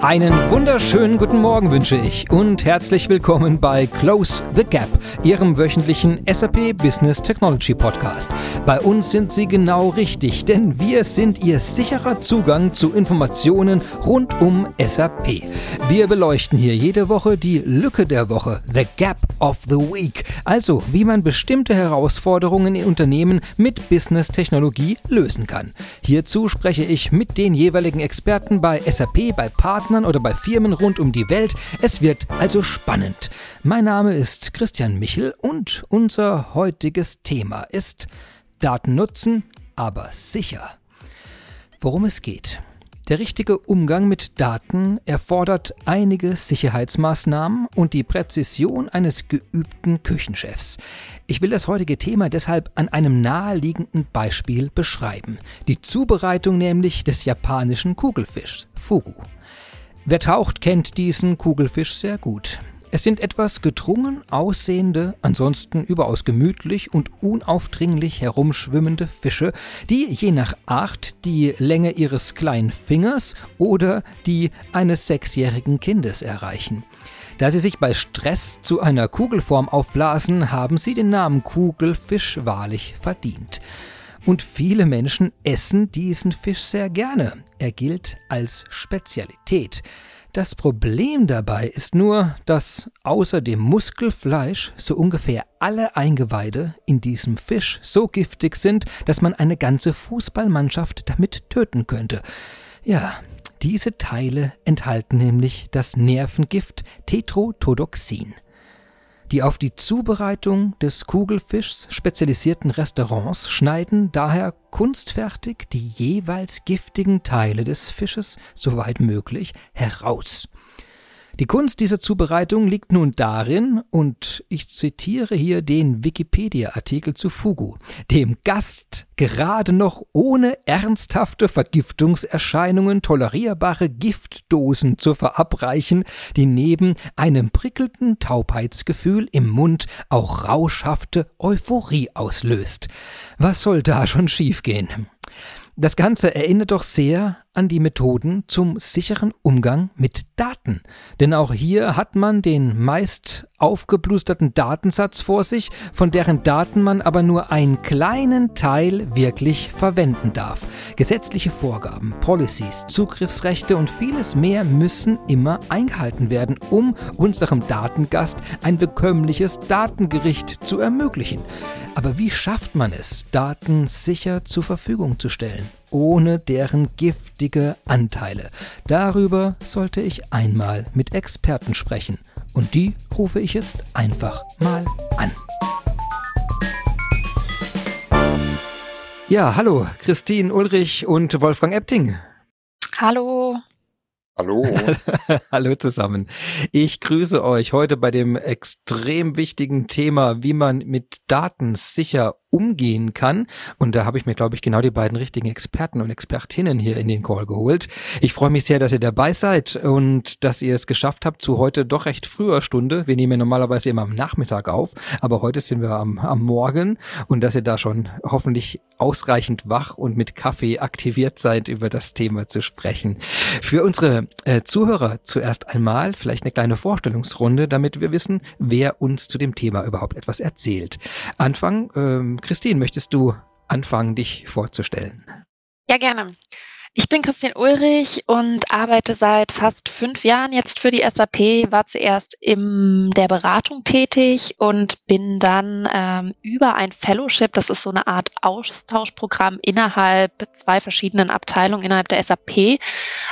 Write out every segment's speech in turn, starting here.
Einen wunderschönen guten Morgen wünsche ich und herzlich willkommen bei Close the Gap, Ihrem wöchentlichen SAP Business Technology Podcast. Bei uns sind Sie genau richtig, denn wir sind Ihr sicherer Zugang zu Informationen rund um SAP. Wir beleuchten hier jede Woche die Lücke der Woche, the Gap of the Week, also wie man bestimmte Herausforderungen in Unternehmen mit Business Technologie lösen kann. Hierzu spreche ich mit den jeweiligen Experten bei SAP, bei Partnern, Partnern oder bei Firmen rund um die Welt. Es wird also spannend. Mein Name ist Christian Michel und unser heutiges Thema ist Daten nutzen, aber sicher. Worum es geht. Der richtige Umgang mit Daten erfordert einige Sicherheitsmaßnahmen und die Präzision eines geübten Küchenchefs. Ich will das heutige Thema deshalb an einem naheliegenden Beispiel beschreiben. Die Zubereitung nämlich des japanischen Kugelfischs Fugu. Wer taucht, kennt diesen Kugelfisch sehr gut. Es sind etwas gedrungen aussehende, ansonsten überaus gemütlich und unaufdringlich herumschwimmende Fische, die je nach Art die Länge ihres kleinen Fingers oder die eines sechsjährigen Kindes erreichen. Da sie sich bei Stress zu einer Kugelform aufblasen, haben sie den Namen Kugelfisch wahrlich verdient. Und viele Menschen essen diesen Fisch sehr gerne. Er gilt als Spezialität. Das Problem dabei ist nur, dass außer dem Muskelfleisch so ungefähr alle Eingeweide in diesem Fisch so giftig sind, dass man eine ganze Fußballmannschaft damit töten könnte. Ja, diese Teile enthalten nämlich das Nervengift Tetrodotoxin. Die auf die Zubereitung des Kugelfischs spezialisierten Restaurants schneiden daher kunstfertig die jeweils giftigen Teile des Fisches, soweit möglich, heraus. Die Kunst dieser Zubereitung liegt nun darin, und ich zitiere hier den Wikipedia-Artikel zu Fugu, dem Gast gerade noch ohne ernsthafte Vergiftungserscheinungen tolerierbare Giftdosen zu verabreichen, die neben einem prickelnden Taubheitsgefühl im Mund auch rauschhafte Euphorie auslöst. Was soll da schon schiefgehen? Das Ganze erinnert doch sehr an die Methoden zum sicheren Umgang mit Daten. Denn auch hier hat man den meist aufgeblusterten Datensatz vor sich, von deren Daten man aber nur einen kleinen Teil wirklich verwenden darf. Gesetzliche Vorgaben, Policies, Zugriffsrechte und vieles mehr müssen immer eingehalten werden, um unserem Datengast ein bekömmliches Datengericht zu ermöglichen. Aber wie schafft man es, Daten sicher zur Verfügung zu stellen, ohne deren giftige Anteile? Darüber sollte ich einmal mit Experten sprechen. Und die rufe ich jetzt einfach mal an. Ja, hallo, Christine Ulrich und Wolfgang Epting. Hallo. Hallo. Hallo zusammen. Ich grüße euch heute bei dem extrem wichtigen Thema, wie man mit Daten sicher umgehen kann. Und da habe ich mir, glaube ich, genau die beiden richtigen Experten und Expertinnen hier in den Call geholt. Ich freue mich sehr, dass ihr dabei seid und dass ihr es geschafft habt zu heute doch recht früher Stunde. Wir nehmen normalerweise immer am Nachmittag auf, aber heute sind wir am, am Morgen und dass ihr da schon hoffentlich ausreichend wach und mit Kaffee aktiviert seid, über das Thema zu sprechen. Für unsere äh, Zuhörer zuerst einmal vielleicht eine kleine Vorstellungsrunde, damit wir wissen, wer uns zu dem Thema überhaupt etwas erzählt. Anfang ähm, Christine, möchtest du anfangen, dich vorzustellen? Ja, gerne. Ich bin Christian Ulrich und arbeite seit fast fünf Jahren jetzt für die SAP, war zuerst in der Beratung tätig und bin dann ähm, über ein Fellowship, das ist so eine Art Austauschprogramm innerhalb zwei verschiedenen Abteilungen innerhalb der SAP,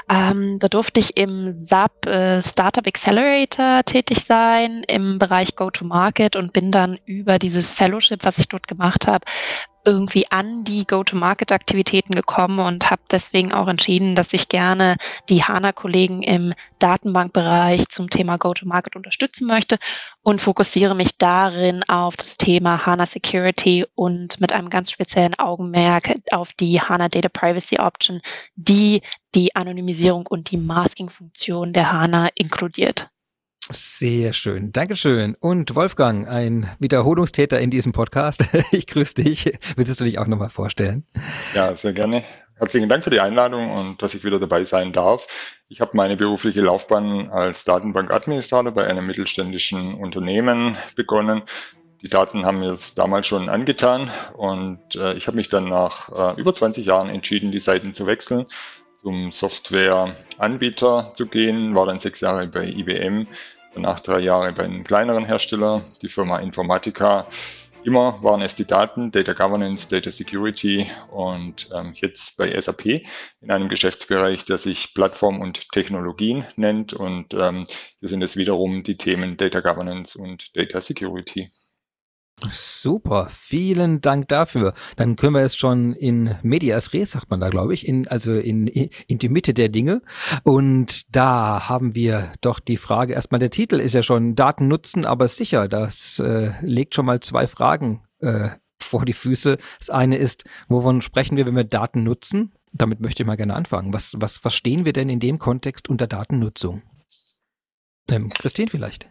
ähm, da durfte ich im SAP äh, Startup Accelerator tätig sein im Bereich Go-to-Market und bin dann über dieses Fellowship, was ich dort gemacht habe, irgendwie an die Go-to-Market-Aktivitäten gekommen und habe deswegen auch entschieden, dass ich gerne die HANA-Kollegen im Datenbankbereich zum Thema Go-to-Market unterstützen möchte und fokussiere mich darin auf das Thema HANA Security und mit einem ganz speziellen Augenmerk auf die HANA Data Privacy Option, die die Anonymisierung und die Masking-Funktion der HANA inkludiert. Sehr schön. Dankeschön. Und Wolfgang, ein Wiederholungstäter in diesem Podcast. Ich grüße dich. Willst du dich auch nochmal vorstellen? Ja, sehr gerne. herzlichen Dank für die Einladung und dass ich wieder dabei sein darf. Ich habe meine berufliche Laufbahn als Datenbankadministrator bei einem mittelständischen Unternehmen begonnen. Die Daten haben mir es damals schon angetan und äh, ich habe mich dann nach äh, über 20 Jahren entschieden, die Seiten zu wechseln, zum Softwareanbieter zu gehen, war dann sechs Jahre bei IBM, danach drei Jahre bei einem kleineren Hersteller, die Firma Informatica Immer waren es die Daten, Data Governance, Data Security und ähm, jetzt bei SAP in einem Geschäftsbereich, der sich Plattform und Technologien nennt. Und ähm, hier sind es wiederum die Themen Data Governance und Data Security. Super, vielen Dank dafür. Dann können wir jetzt schon in Medias Res, sagt man da, glaube ich, in, also in, in die Mitte der Dinge. Und da haben wir doch die Frage, erstmal der Titel ist ja schon Daten nutzen, aber sicher. Das äh, legt schon mal zwei Fragen äh, vor die Füße. Das eine ist, wovon sprechen wir, wenn wir Daten nutzen? Damit möchte ich mal gerne anfangen. Was, was verstehen wir denn in dem Kontext unter Datennutzung? Ähm, Christine vielleicht.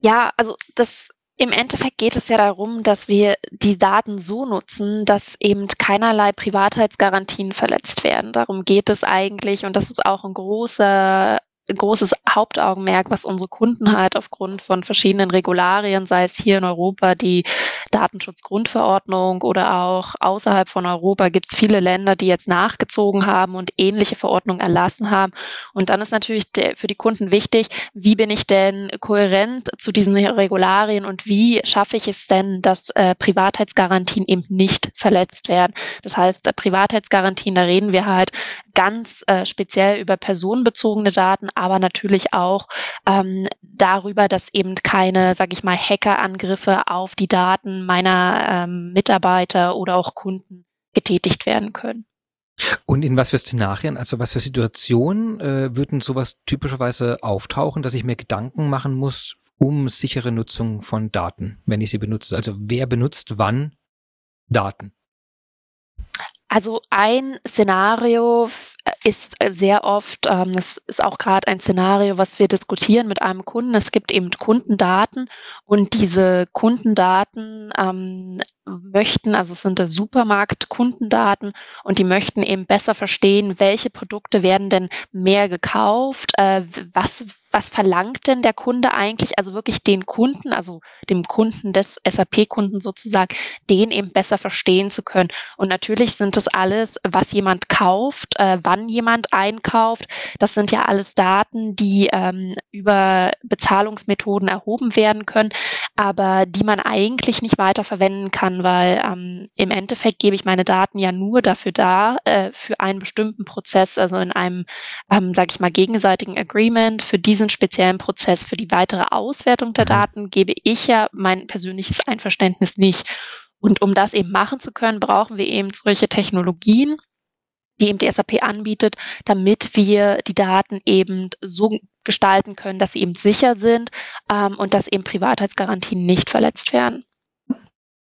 Ja, also das im Endeffekt geht es ja darum, dass wir die Daten so nutzen, dass eben keinerlei Privatheitsgarantien verletzt werden. Darum geht es eigentlich und das ist auch ein großer großes Hauptaugenmerk, was unsere Kunden halt aufgrund von verschiedenen Regularien, sei es hier in Europa die Datenschutzgrundverordnung oder auch außerhalb von Europa gibt es viele Länder, die jetzt nachgezogen haben und ähnliche Verordnungen erlassen haben. Und dann ist natürlich für die Kunden wichtig, wie bin ich denn kohärent zu diesen Regularien und wie schaffe ich es denn, dass äh, Privatheitsgarantien eben nicht verletzt werden. Das heißt, äh, Privatheitsgarantien, da reden wir halt ganz äh, speziell über personenbezogene Daten, aber natürlich auch ähm, darüber, dass eben keine, sage ich mal, Hackerangriffe auf die Daten meiner ähm, Mitarbeiter oder auch Kunden getätigt werden können. Und in was für Szenarien, also was für Situationen äh, würden sowas typischerweise auftauchen, dass ich mir Gedanken machen muss um sichere Nutzung von Daten, wenn ich sie benutze? Also wer benutzt wann Daten? Also ein Szenario ist sehr oft, ähm, das ist auch gerade ein Szenario, was wir diskutieren mit einem Kunden. Es gibt eben Kundendaten und diese Kundendaten ähm, möchten, also es sind Supermarkt-Kundendaten und die möchten eben besser verstehen, welche Produkte werden denn mehr gekauft, äh, was was verlangt denn der Kunde eigentlich, also wirklich den Kunden, also dem Kunden des SAP-Kunden sozusagen, den eben besser verstehen zu können. Und natürlich sind das alles, was jemand kauft, äh, wann jemand einkauft. Das sind ja alles Daten, die ähm, über Bezahlungsmethoden erhoben werden können, aber die man eigentlich nicht weiter verwenden kann, weil ähm, im Endeffekt gebe ich meine Daten ja nur dafür da, äh, für einen bestimmten Prozess, also in einem, ähm, sage ich mal, gegenseitigen Agreement für diesen speziellen Prozess für die weitere Auswertung der mhm. Daten gebe ich ja mein persönliches Einverständnis nicht. Und um das eben machen zu können, brauchen wir eben solche Technologien, die eben die SAP anbietet, damit wir die Daten eben so gestalten können, dass sie eben sicher sind ähm, und dass eben Privatheitsgarantien nicht verletzt werden.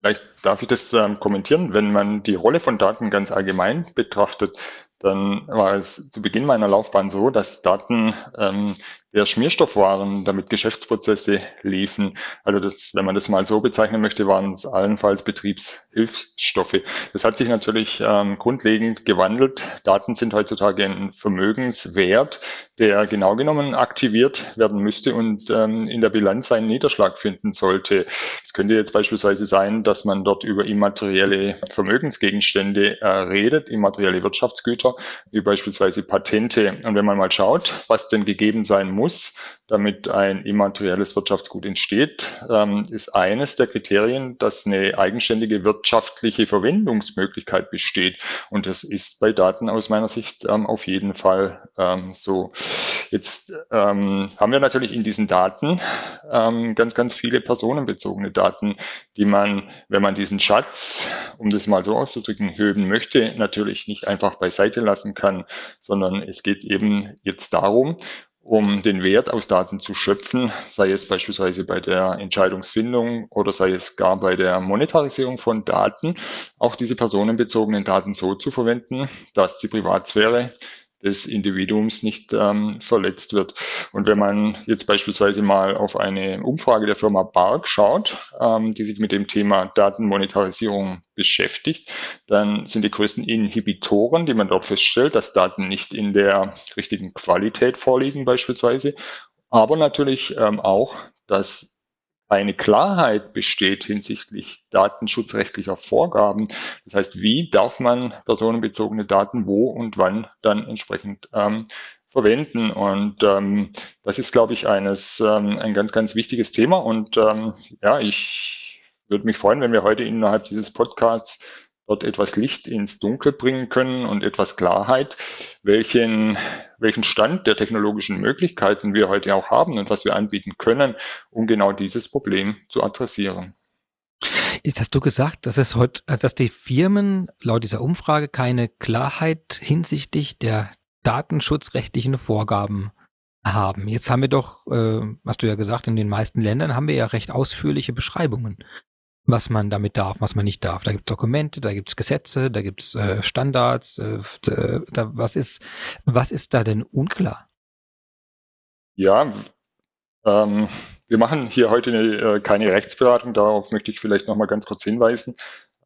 Vielleicht darf ich das ähm, kommentieren. Wenn man die Rolle von Daten ganz allgemein betrachtet, dann war es zu Beginn meiner Laufbahn so, dass Daten ähm, der Schmierstoff waren, damit Geschäftsprozesse liefen. Also das, wenn man das mal so bezeichnen möchte, waren es allenfalls Betriebshilfsstoffe. Das hat sich natürlich ähm, grundlegend gewandelt. Daten sind heutzutage ein Vermögenswert, der genau genommen aktiviert werden müsste und ähm, in der Bilanz seinen Niederschlag finden sollte. Es könnte jetzt beispielsweise sein, dass man dort über immaterielle Vermögensgegenstände äh, redet, immaterielle Wirtschaftsgüter, wie beispielsweise Patente. Und wenn man mal schaut, was denn gegeben sein muss, muss, damit ein immaterielles Wirtschaftsgut entsteht, ähm, ist eines der Kriterien, dass eine eigenständige wirtschaftliche Verwendungsmöglichkeit besteht. Und das ist bei Daten aus meiner Sicht ähm, auf jeden Fall ähm, so. Jetzt haben wir natürlich in diesen Daten ganz, ganz viele personenbezogene Daten, die man, wenn man diesen Schatz, um das mal so auszudrücken, heben möchte, natürlich nicht einfach beiseite lassen kann, sondern es geht eben jetzt darum, um den Wert aus Daten zu schöpfen, sei es beispielsweise bei der Entscheidungsfindung oder sei es gar bei der Monetarisierung von Daten, auch diese personenbezogenen Daten so zu verwenden, dass die Privatsphäre des Individuums nicht ähm, verletzt wird. Und wenn man jetzt beispielsweise mal auf eine Umfrage der Firma Bark schaut, ähm, die sich mit dem Thema Datenmonetarisierung beschäftigt, dann sind die größten Inhibitoren, die man dort feststellt, dass Daten nicht in der richtigen Qualität vorliegen beispielsweise, aber natürlich ähm, auch, dass eine Klarheit besteht hinsichtlich datenschutzrechtlicher Vorgaben. Das heißt, wie darf man personenbezogene Daten wo und wann dann entsprechend ähm, verwenden. Und ähm, das ist, glaube ich, eines ähm, ein ganz, ganz wichtiges Thema. Und ähm, ja, ich würde mich freuen, wenn wir heute innerhalb dieses Podcasts dort etwas Licht ins Dunkel bringen können und etwas Klarheit, welchen, welchen Stand der technologischen Möglichkeiten wir heute auch haben und was wir anbieten können, um genau dieses Problem zu adressieren. Jetzt hast du gesagt, dass es heute, dass die Firmen laut dieser Umfrage keine Klarheit hinsichtlich der datenschutzrechtlichen Vorgaben haben. Jetzt haben wir doch, äh, hast du ja gesagt, in den meisten Ländern haben wir ja recht ausführliche Beschreibungen was man damit darf, was man nicht darf. Da gibt es Dokumente, da gibt es Gesetze, da gibt es äh, Standards. Äh, da, was, ist, was ist da denn unklar? Ja, ähm, wir machen hier heute eine, äh, keine Rechtsberatung, darauf möchte ich vielleicht nochmal ganz kurz hinweisen,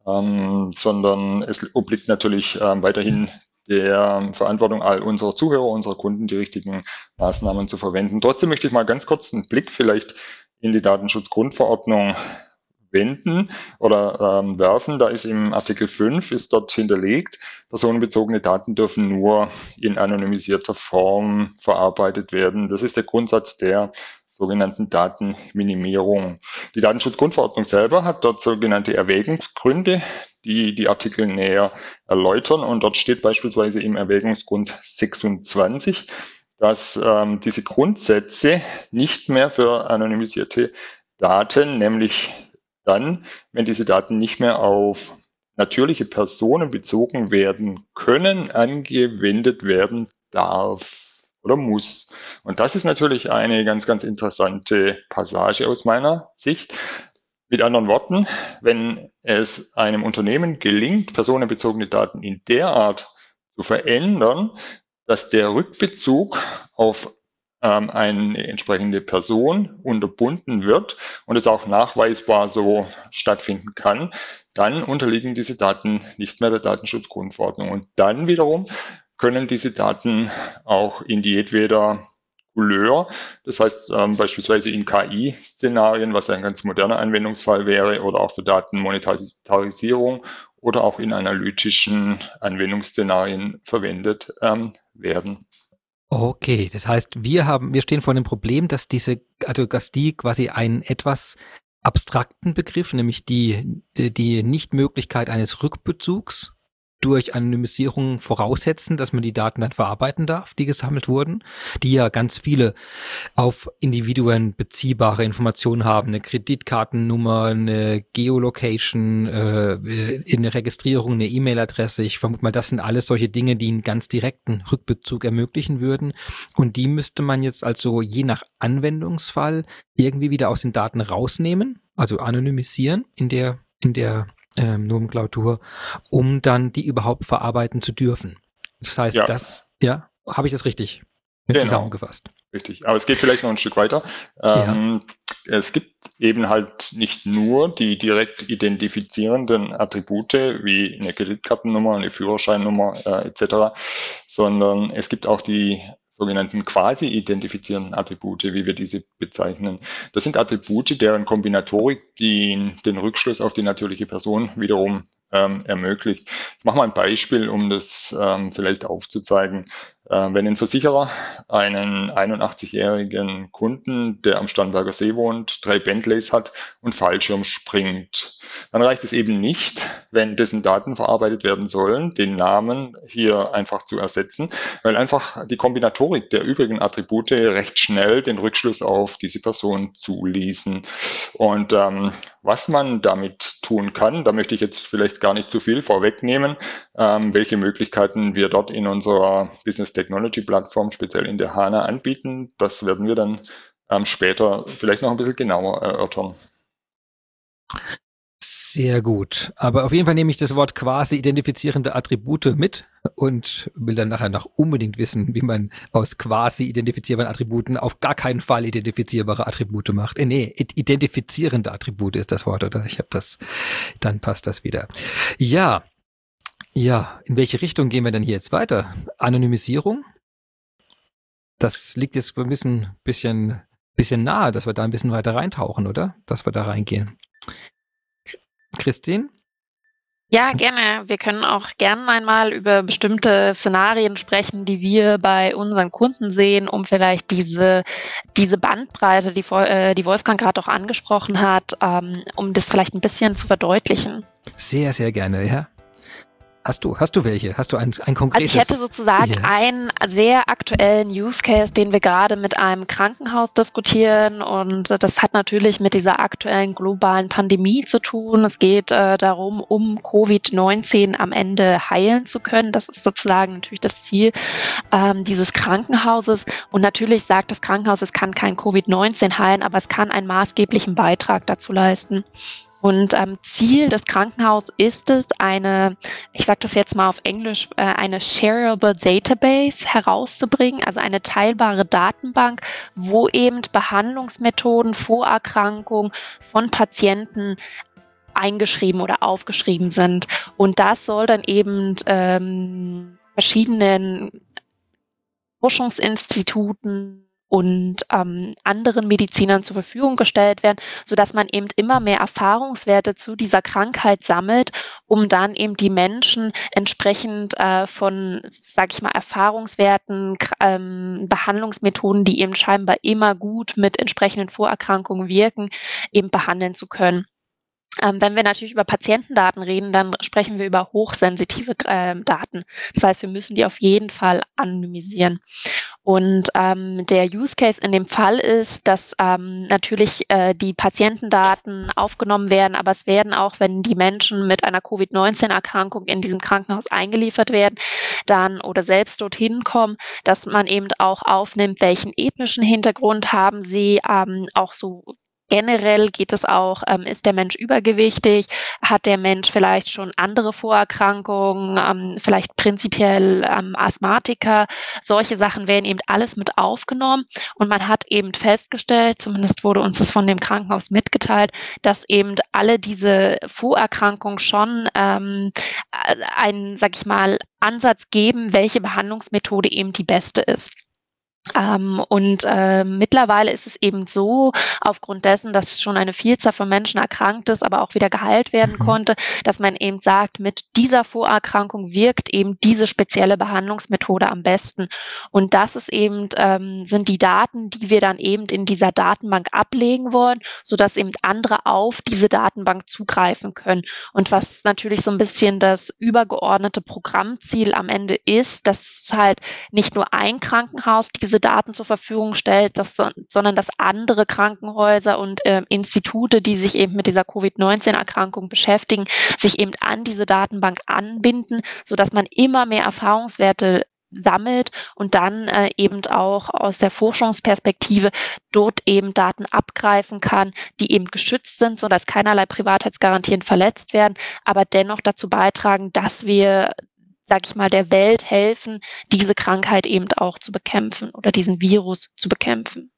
ähm, sondern es obliegt natürlich ähm, weiterhin der Verantwortung all unserer Zuhörer, unserer Kunden, die richtigen Maßnahmen zu verwenden. Trotzdem möchte ich mal ganz kurz einen Blick vielleicht in die Datenschutzgrundverordnung wenden oder ähm, werfen. Da ist im Artikel 5 ist dort hinterlegt, personenbezogene Daten dürfen nur in anonymisierter Form verarbeitet werden. Das ist der Grundsatz der sogenannten Datenminimierung. Die Datenschutzgrundverordnung selber hat dort sogenannte Erwägungsgründe, die die Artikel näher erläutern. Und dort steht beispielsweise im Erwägungsgrund 26, dass ähm, diese Grundsätze nicht mehr für anonymisierte Daten, nämlich dann, wenn diese Daten nicht mehr auf natürliche Personen bezogen werden können, angewendet werden darf oder muss. Und das ist natürlich eine ganz, ganz interessante Passage aus meiner Sicht. Mit anderen Worten, wenn es einem Unternehmen gelingt, personenbezogene Daten in der Art zu verändern, dass der Rückbezug auf ähm, eine entsprechende Person unterbunden wird und es auch nachweisbar so stattfinden kann, dann unterliegen diese Daten nicht mehr der Datenschutzgrundverordnung. Und dann wiederum können diese Daten auch in jedweder Couleur, das heißt ähm, beispielsweise in KI-Szenarien, was ein ganz moderner Anwendungsfall wäre, oder auch für Datenmonetarisierung oder auch in analytischen Anwendungsszenarien verwendet ähm, werden. Okay, das heißt, wir haben, wir stehen vor dem Problem, dass diese, also dass die quasi einen etwas abstrakten Begriff, nämlich die, die Nichtmöglichkeit eines Rückbezugs durch Anonymisierung voraussetzen, dass man die Daten dann verarbeiten darf, die gesammelt wurden, die ja ganz viele auf Individuen beziehbare Informationen haben, eine Kreditkartennummer, eine Geolocation, äh, eine Registrierung, eine E-Mail-Adresse. Ich vermute mal, das sind alles solche Dinge, die einen ganz direkten Rückbezug ermöglichen würden. Und die müsste man jetzt also je nach Anwendungsfall irgendwie wieder aus den Daten rausnehmen, also anonymisieren in der in der ähm, Nomenklatur, um dann die überhaupt verarbeiten zu dürfen. Das heißt, ja. das, ja, habe ich das richtig genau. zusammengefasst. Richtig, aber es geht vielleicht noch ein Stück weiter. Ähm, ja. Es gibt eben halt nicht nur die direkt identifizierenden Attribute wie eine Kreditkartennummer, eine Führerscheinnummer äh, etc., sondern es gibt auch die sogenannten quasi-identifizierenden Attribute, wie wir diese bezeichnen. Das sind Attribute, deren Kombinatorik die, den Rückschluss auf die natürliche Person wiederum ähm, ermöglicht. Ich mache mal ein Beispiel, um das ähm, vielleicht aufzuzeigen. Äh, wenn ein Versicherer einen 81-jährigen Kunden, der am Starnberger See wohnt, drei Bentleys hat und Fallschirm springt, dann reicht es eben nicht, wenn dessen Daten verarbeitet werden sollen, den Namen hier einfach zu ersetzen, weil einfach die Kombinatorik der übrigen Attribute recht schnell den Rückschluss auf diese Person zuließen. Und ähm, was man damit tun kann, da möchte ich jetzt vielleicht gar nicht zu viel vorwegnehmen, ähm, welche Möglichkeiten wir dort in unserer Business Technology Plattform, speziell in der HANA, anbieten. Das werden wir dann ähm, später vielleicht noch ein bisschen genauer erörtern. Sehr gut. Aber auf jeden Fall nehme ich das Wort quasi identifizierende Attribute mit und will dann nachher noch unbedingt wissen, wie man aus quasi identifizierbaren Attributen auf gar keinen Fall identifizierbare Attribute macht. Äh, nee, identifizierende Attribute ist das Wort, oder? Ich habe das, dann passt das wieder. Ja, ja, in welche Richtung gehen wir denn hier jetzt weiter? Anonymisierung? Das liegt jetzt ein bisschen, bisschen, bisschen nahe, dass wir da ein bisschen weiter reintauchen, oder? Dass wir da reingehen. Christine? Ja, gerne. Wir können auch gerne einmal über bestimmte Szenarien sprechen, die wir bei unseren Kunden sehen, um vielleicht diese, diese Bandbreite, die, äh, die Wolfgang gerade auch angesprochen hat, ähm, um das vielleicht ein bisschen zu verdeutlichen. Sehr, sehr gerne, ja. Hast du, hast du welche? Hast du ein, ein konkretes? Also ich hätte sozusagen yeah. einen sehr aktuellen Use Case, den wir gerade mit einem Krankenhaus diskutieren. Und das hat natürlich mit dieser aktuellen globalen Pandemie zu tun. Es geht äh, darum, um Covid-19 am Ende heilen zu können. Das ist sozusagen natürlich das Ziel ähm, dieses Krankenhauses. Und natürlich sagt das Krankenhaus, es kann kein Covid-19 heilen, aber es kann einen maßgeblichen Beitrag dazu leisten. Und ähm, Ziel des Krankenhauses ist es, eine, ich sage das jetzt mal auf Englisch, äh, eine shareable Database herauszubringen, also eine teilbare Datenbank, wo eben Behandlungsmethoden, Vorerkrankungen von Patienten eingeschrieben oder aufgeschrieben sind. Und das soll dann eben ähm, verschiedenen Forschungsinstituten, und ähm, anderen Medizinern zur Verfügung gestellt werden, so dass man eben immer mehr Erfahrungswerte zu dieser Krankheit sammelt, um dann eben die Menschen entsprechend äh, von, sag ich mal, Erfahrungswerten, ähm, Behandlungsmethoden, die eben scheinbar immer gut mit entsprechenden Vorerkrankungen wirken, eben behandeln zu können. Ähm, wenn wir natürlich über Patientendaten reden, dann sprechen wir über hochsensitive äh, Daten. Das heißt, wir müssen die auf jeden Fall anonymisieren. Und ähm, der Use Case in dem Fall ist, dass ähm, natürlich äh, die Patientendaten aufgenommen werden, aber es werden auch, wenn die Menschen mit einer Covid-19-Erkrankung in diesem Krankenhaus eingeliefert werden, dann oder selbst dorthin kommen, dass man eben auch aufnimmt, welchen ethnischen Hintergrund haben sie, ähm, auch so generell geht es auch, ähm, ist der Mensch übergewichtig, hat der Mensch vielleicht schon andere Vorerkrankungen, ähm, vielleicht prinzipiell ähm, Asthmatiker, solche Sachen werden eben alles mit aufgenommen und man hat eben festgestellt, zumindest wurde uns das von dem Krankenhaus mitgeteilt, dass eben alle diese Vorerkrankungen schon ähm, einen, sag ich mal, Ansatz geben, welche Behandlungsmethode eben die beste ist. Ähm, und äh, mittlerweile ist es eben so, aufgrund dessen, dass schon eine Vielzahl von Menschen erkrankt ist, aber auch wieder geheilt werden mhm. konnte, dass man eben sagt, mit dieser Vorerkrankung wirkt eben diese spezielle Behandlungsmethode am besten. Und das ist eben, ähm, sind die Daten, die wir dann eben in dieser Datenbank ablegen wollen, sodass eben andere auf diese Datenbank zugreifen können. Und was natürlich so ein bisschen das übergeordnete Programmziel am Ende ist, dass halt nicht nur ein Krankenhaus diese diese Daten zur Verfügung stellt, dass, sondern dass andere Krankenhäuser und äh, Institute, die sich eben mit dieser Covid-19-Erkrankung beschäftigen, sich eben an diese Datenbank anbinden, sodass man immer mehr Erfahrungswerte sammelt und dann äh, eben auch aus der Forschungsperspektive dort eben Daten abgreifen kann, die eben geschützt sind, sodass keinerlei Privatheitsgarantien verletzt werden, aber dennoch dazu beitragen, dass wir sag ich mal, der Welt helfen, diese Krankheit eben auch zu bekämpfen oder diesen Virus zu bekämpfen.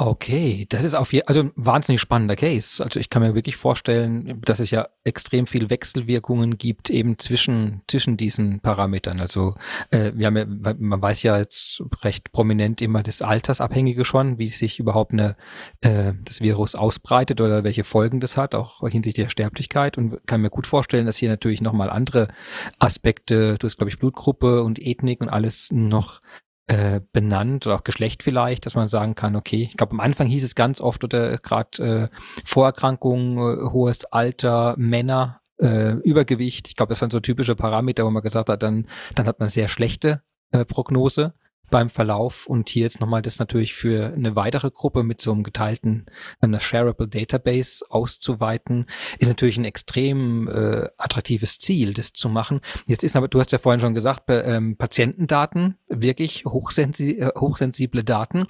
Okay, das ist auf jeden also ein wahnsinnig spannender Case. Also ich kann mir wirklich vorstellen, dass es ja extrem viel Wechselwirkungen gibt eben zwischen zwischen diesen Parametern. Also äh, wir haben ja, man weiß ja jetzt recht prominent immer das Altersabhängige schon, wie sich überhaupt eine äh, das Virus ausbreitet oder welche Folgen das hat, auch hinsichtlich der Sterblichkeit. Und kann mir gut vorstellen, dass hier natürlich nochmal andere Aspekte, du hast glaube ich Blutgruppe und Ethnik und alles noch äh, benannt oder auch Geschlecht vielleicht, dass man sagen kann, okay, ich glaube am Anfang hieß es ganz oft oder gerade äh, Vorerkrankungen, äh, hohes Alter, Männer, äh, Übergewicht. Ich glaube, das waren so typische Parameter, wo man gesagt hat, dann, dann hat man sehr schlechte äh, Prognose beim Verlauf und hier jetzt nochmal das natürlich für eine weitere Gruppe mit so einem geteilten, einer shareable Database auszuweiten, ist natürlich ein extrem äh, attraktives Ziel, das zu machen. Jetzt ist aber, du hast ja vorhin schon gesagt, ähm, Patientendaten, wirklich hochsensi äh, hochsensible Daten.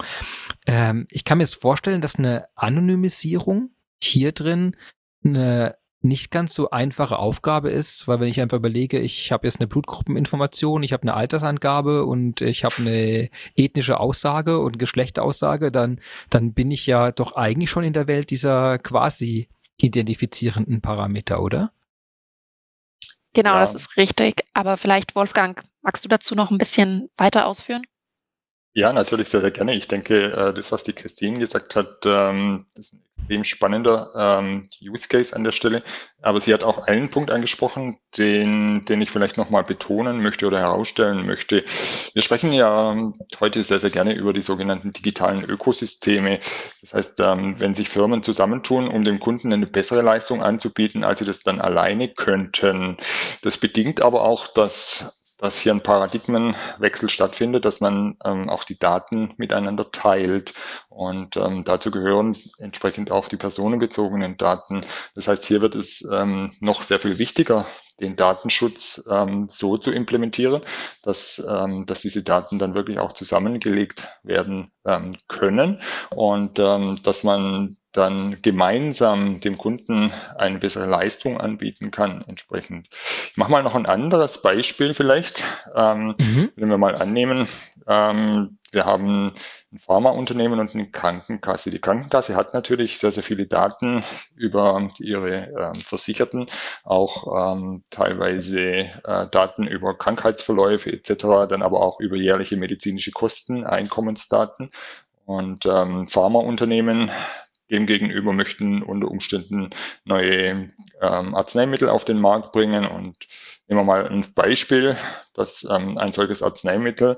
Ähm, ich kann mir jetzt vorstellen, dass eine Anonymisierung hier drin eine nicht ganz so einfache Aufgabe ist, weil wenn ich einfach überlege, ich habe jetzt eine Blutgruppeninformation, ich habe eine Altersangabe und ich habe eine ethnische Aussage und Geschlechteraussage, dann, dann bin ich ja doch eigentlich schon in der Welt dieser quasi identifizierenden Parameter, oder? Genau, ja. das ist richtig. Aber vielleicht, Wolfgang, magst du dazu noch ein bisschen weiter ausführen? Ja, natürlich sehr, sehr gerne. Ich denke, äh, das, was die Christine gesagt hat, ähm, ist ein extrem spannender ähm, Use Case an der Stelle. Aber sie hat auch einen Punkt angesprochen, den, den ich vielleicht nochmal betonen möchte oder herausstellen möchte. Wir sprechen ja heute sehr, sehr gerne über die sogenannten digitalen Ökosysteme. Das heißt, wenn sich Firmen zusammentun, um dem Kunden eine bessere Leistung anzubieten, als sie das dann alleine könnten. Das bedingt aber auch, dass dass hier ein Paradigmenwechsel stattfindet, dass man ähm, auch die Daten miteinander teilt. Und ähm, dazu gehören entsprechend auch die personenbezogenen Daten. Das heißt, hier wird es ähm, noch sehr viel wichtiger, den Datenschutz ähm, so zu implementieren, dass, ähm, dass diese Daten dann wirklich auch zusammengelegt werden ähm, können und ähm, dass man dann gemeinsam dem Kunden eine bessere Leistung anbieten kann entsprechend. Ich mache mal noch ein anderes Beispiel vielleicht. Ähm, mhm. Wenn wir mal annehmen, ähm, wir haben ein Pharmaunternehmen und eine Krankenkasse. Die Krankenkasse hat natürlich sehr, sehr viele Daten über ihre äh, Versicherten, auch ähm, teilweise äh, Daten über Krankheitsverläufe etc., dann aber auch über jährliche medizinische Kosten, Einkommensdaten. Und ähm, Pharmaunternehmen Demgegenüber möchten unter Umständen neue ähm, Arzneimittel auf den Markt bringen. Und nehmen wir mal ein Beispiel, dass ähm, ein solches Arzneimittel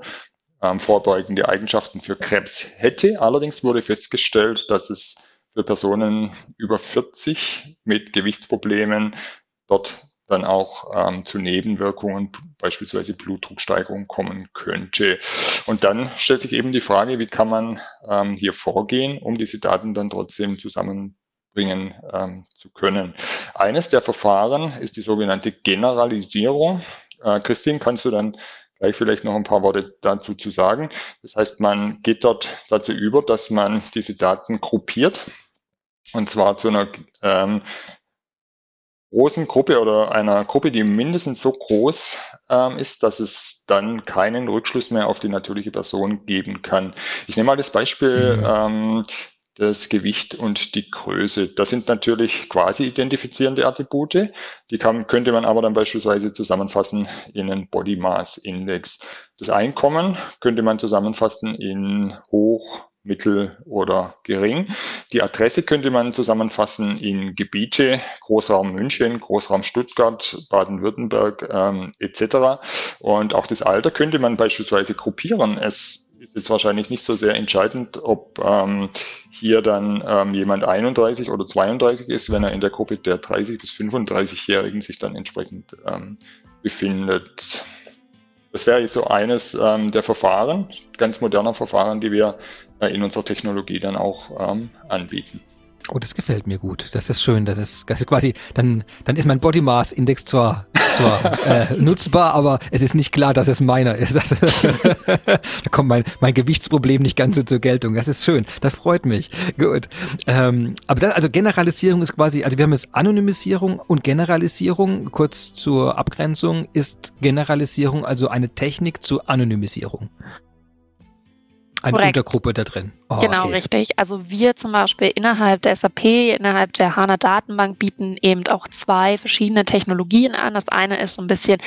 ähm, vorbeugende Eigenschaften für Krebs hätte. Allerdings wurde festgestellt, dass es für Personen über 40 mit Gewichtsproblemen dort dann auch ähm, zu Nebenwirkungen, beispielsweise Blutdrucksteigerung kommen könnte. Und dann stellt sich eben die Frage, wie kann man ähm, hier vorgehen, um diese Daten dann trotzdem zusammenbringen ähm, zu können. Eines der Verfahren ist die sogenannte Generalisierung. Äh, Christine, kannst du dann gleich vielleicht noch ein paar Worte dazu zu sagen. Das heißt, man geht dort dazu über, dass man diese Daten gruppiert und zwar zu einer ähm, großen Gruppe oder einer Gruppe, die mindestens so groß ähm, ist, dass es dann keinen Rückschluss mehr auf die natürliche Person geben kann. Ich nehme mal das Beispiel mhm. ähm, das Gewicht und die Größe. Das sind natürlich quasi identifizierende Attribute. Die kann, könnte man aber dann beispielsweise zusammenfassen in einen Body Mass Index. Das Einkommen könnte man zusammenfassen in hoch, mittel oder gering. Die Adresse könnte man zusammenfassen in Gebiete, Großraum München, Großraum Stuttgart, Baden-Württemberg ähm, etc. Und auch das Alter könnte man beispielsweise gruppieren. Es ist jetzt wahrscheinlich nicht so sehr entscheidend, ob ähm, hier dann ähm, jemand 31 oder 32 ist, wenn er in der Gruppe der 30 bis 35-Jährigen sich dann entsprechend ähm, befindet. Das wäre so eines ähm, der Verfahren, ganz moderner Verfahren, die wir in unserer Technologie dann auch ähm, anbieten. Oh, das gefällt mir gut. Das ist schön. Das ist, das ist quasi, dann, dann ist mein Body Mass Index zwar, zwar äh, nutzbar, aber es ist nicht klar, dass es meiner ist. Das, da kommt mein, mein Gewichtsproblem nicht ganz so zur Geltung. Das ist schön. Das freut mich. Gut. Ähm, aber das, also Generalisierung ist quasi, also wir haben jetzt Anonymisierung und Generalisierung. Kurz zur Abgrenzung ist Generalisierung also eine Technik zur Anonymisierung. Eine Korrekt. Untergruppe da drin. Oh, genau, okay. richtig. Also wir zum Beispiel innerhalb der SAP, innerhalb der HANA Datenbank bieten eben auch zwei verschiedene Technologien an. Das eine ist so ein bisschen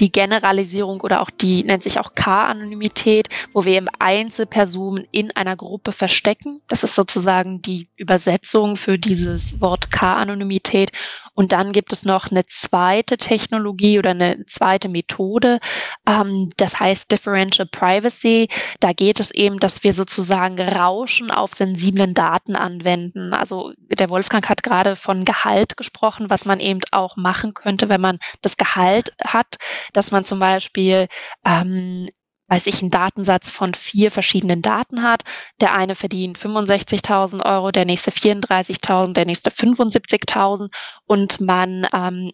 die Generalisierung oder auch die nennt sich auch K-Anonymität, wo wir eben Einzelpersonen in einer Gruppe verstecken. Das ist sozusagen die Übersetzung für dieses Wort K-Anonymität. Und dann gibt es noch eine zweite Technologie oder eine zweite Methode, ähm, das heißt Differential Privacy. Da geht es eben, dass wir sozusagen Rauschen auf sensiblen Daten anwenden. Also der Wolfgang hat gerade von Gehalt gesprochen, was man eben auch machen könnte, wenn man das Gehalt hat, dass man zum Beispiel ähm, weiß ich, einen Datensatz von vier verschiedenen Daten hat. Der eine verdient 65.000 Euro, der nächste 34.000, der nächste 75.000 und man ähm,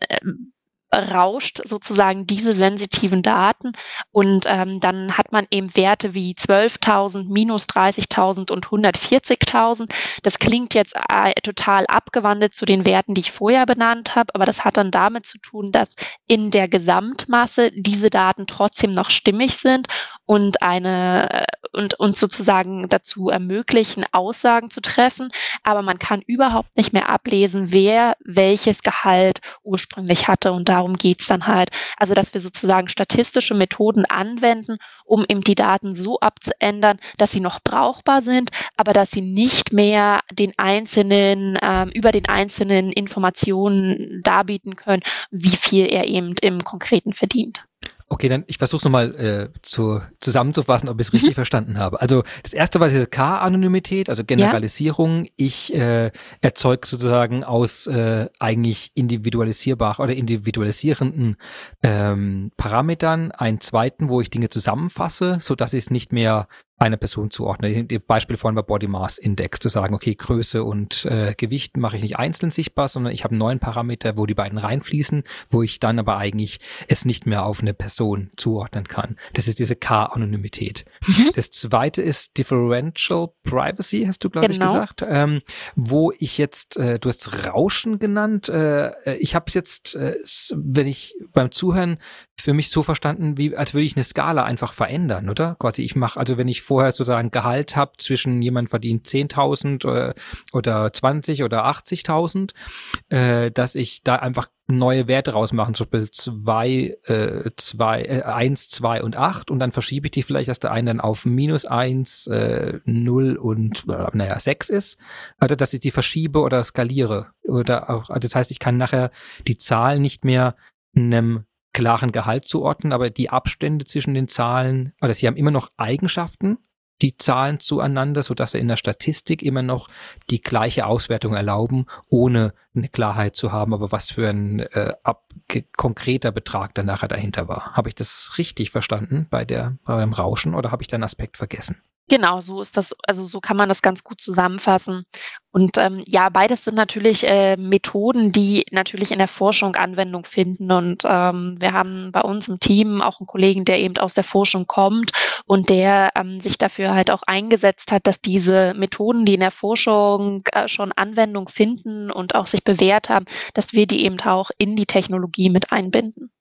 rauscht sozusagen diese sensitiven Daten und ähm, dann hat man eben Werte wie 12.000, minus 30.000 und 140.000. Das klingt jetzt äh, total abgewandelt zu den Werten, die ich vorher benannt habe, aber das hat dann damit zu tun, dass in der Gesamtmasse diese Daten trotzdem noch stimmig sind und eine äh, und uns sozusagen dazu ermöglichen, Aussagen zu treffen, aber man kann überhaupt nicht mehr ablesen, wer welches Gehalt ursprünglich hatte und darum geht's dann halt. Also dass wir sozusagen statistische Methoden anwenden, um eben die Daten so abzuändern, dass sie noch brauchbar sind, aber dass sie nicht mehr den einzelnen ähm, über den einzelnen Informationen darbieten können, wie viel er eben im Konkreten verdient. Okay, dann ich versuche es nochmal äh, zu, zusammenzufassen, ob ich es richtig mhm. verstanden habe. Also das erste war diese K-Anonymität, also Generalisierung. Ja. Ich äh, erzeuge sozusagen aus äh, eigentlich individualisierbar oder individualisierenden ähm, Parametern einen zweiten, wo ich Dinge zusammenfasse, so dass ich es nicht mehr einer Person zuordnen. Beispiel vorhin war Body Mass Index, zu sagen, okay, Größe und äh, Gewicht mache ich nicht einzeln sichtbar, sondern ich habe einen neuen Parameter, wo die beiden reinfließen, wo ich dann aber eigentlich es nicht mehr auf eine Person zuordnen kann. Das ist diese K-Anonymität. Mhm. Das zweite ist Differential Privacy, hast du, glaube genau. ich, gesagt, ähm, wo ich jetzt, äh, du hast Rauschen genannt, äh, ich habe es jetzt, äh, wenn ich beim Zuhören für mich so verstanden, wie als würde ich eine Skala einfach verändern, oder? Quasi ich mache, also wenn ich vorher sozusagen Gehalt habe zwischen jemand verdient 10.000 oder, äh, oder 20 oder 80.000, äh, dass ich da einfach neue Werte rausmachen, zum Beispiel 2, äh, 2, äh, 1, 2 und 8 und dann verschiebe ich die vielleicht, dass der eine dann auf minus 1, äh, 0 und äh, naja, 6 ist. Oder dass ich die verschiebe oder skaliere. Oder auch, also das heißt, ich kann nachher die Zahl nicht mehr einem klaren Gehalt zuordnen, aber die Abstände zwischen den Zahlen, oder sie haben immer noch Eigenschaften, die Zahlen zueinander, sodass sie in der Statistik immer noch die gleiche Auswertung erlauben, ohne eine Klarheit zu haben, aber was für ein äh, ab, konkreter Betrag dann nachher dahinter war. Habe ich das richtig verstanden bei, der, bei dem Rauschen oder habe ich da einen Aspekt vergessen? Genau, so ist das, also so kann man das ganz gut zusammenfassen. Und ähm, ja, beides sind natürlich äh, Methoden, die natürlich in der Forschung Anwendung finden. Und ähm, wir haben bei uns im Team auch einen Kollegen, der eben aus der Forschung kommt und der ähm, sich dafür halt auch eingesetzt hat, dass diese Methoden, die in der Forschung äh, schon Anwendung finden und auch sich bewährt haben, dass wir die eben auch in die Technologie mit einbinden.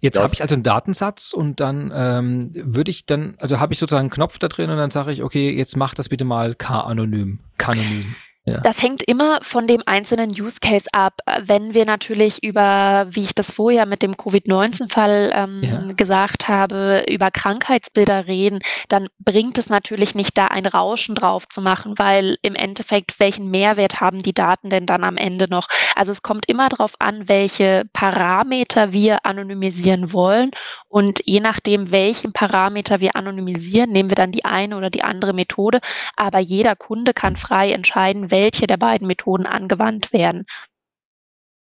Jetzt habe ich also einen Datensatz und dann ähm, würde ich dann, also habe ich sozusagen einen Knopf da drin und dann sage ich, okay, jetzt mach das bitte mal K-anonym, kanonym. Ja. Das hängt immer von dem einzelnen Use Case ab. Wenn wir natürlich über, wie ich das vorher mit dem Covid-19-Fall ähm, ja. gesagt habe, über Krankheitsbilder reden, dann bringt es natürlich nicht da ein Rauschen drauf zu machen, weil im Endeffekt, welchen Mehrwert haben die Daten denn dann am Ende noch? Also es kommt immer darauf an, welche Parameter wir anonymisieren wollen und je nachdem, welchen Parameter wir anonymisieren, nehmen wir dann die eine oder die andere Methode. Aber jeder Kunde kann frei entscheiden, welche der beiden Methoden angewandt werden.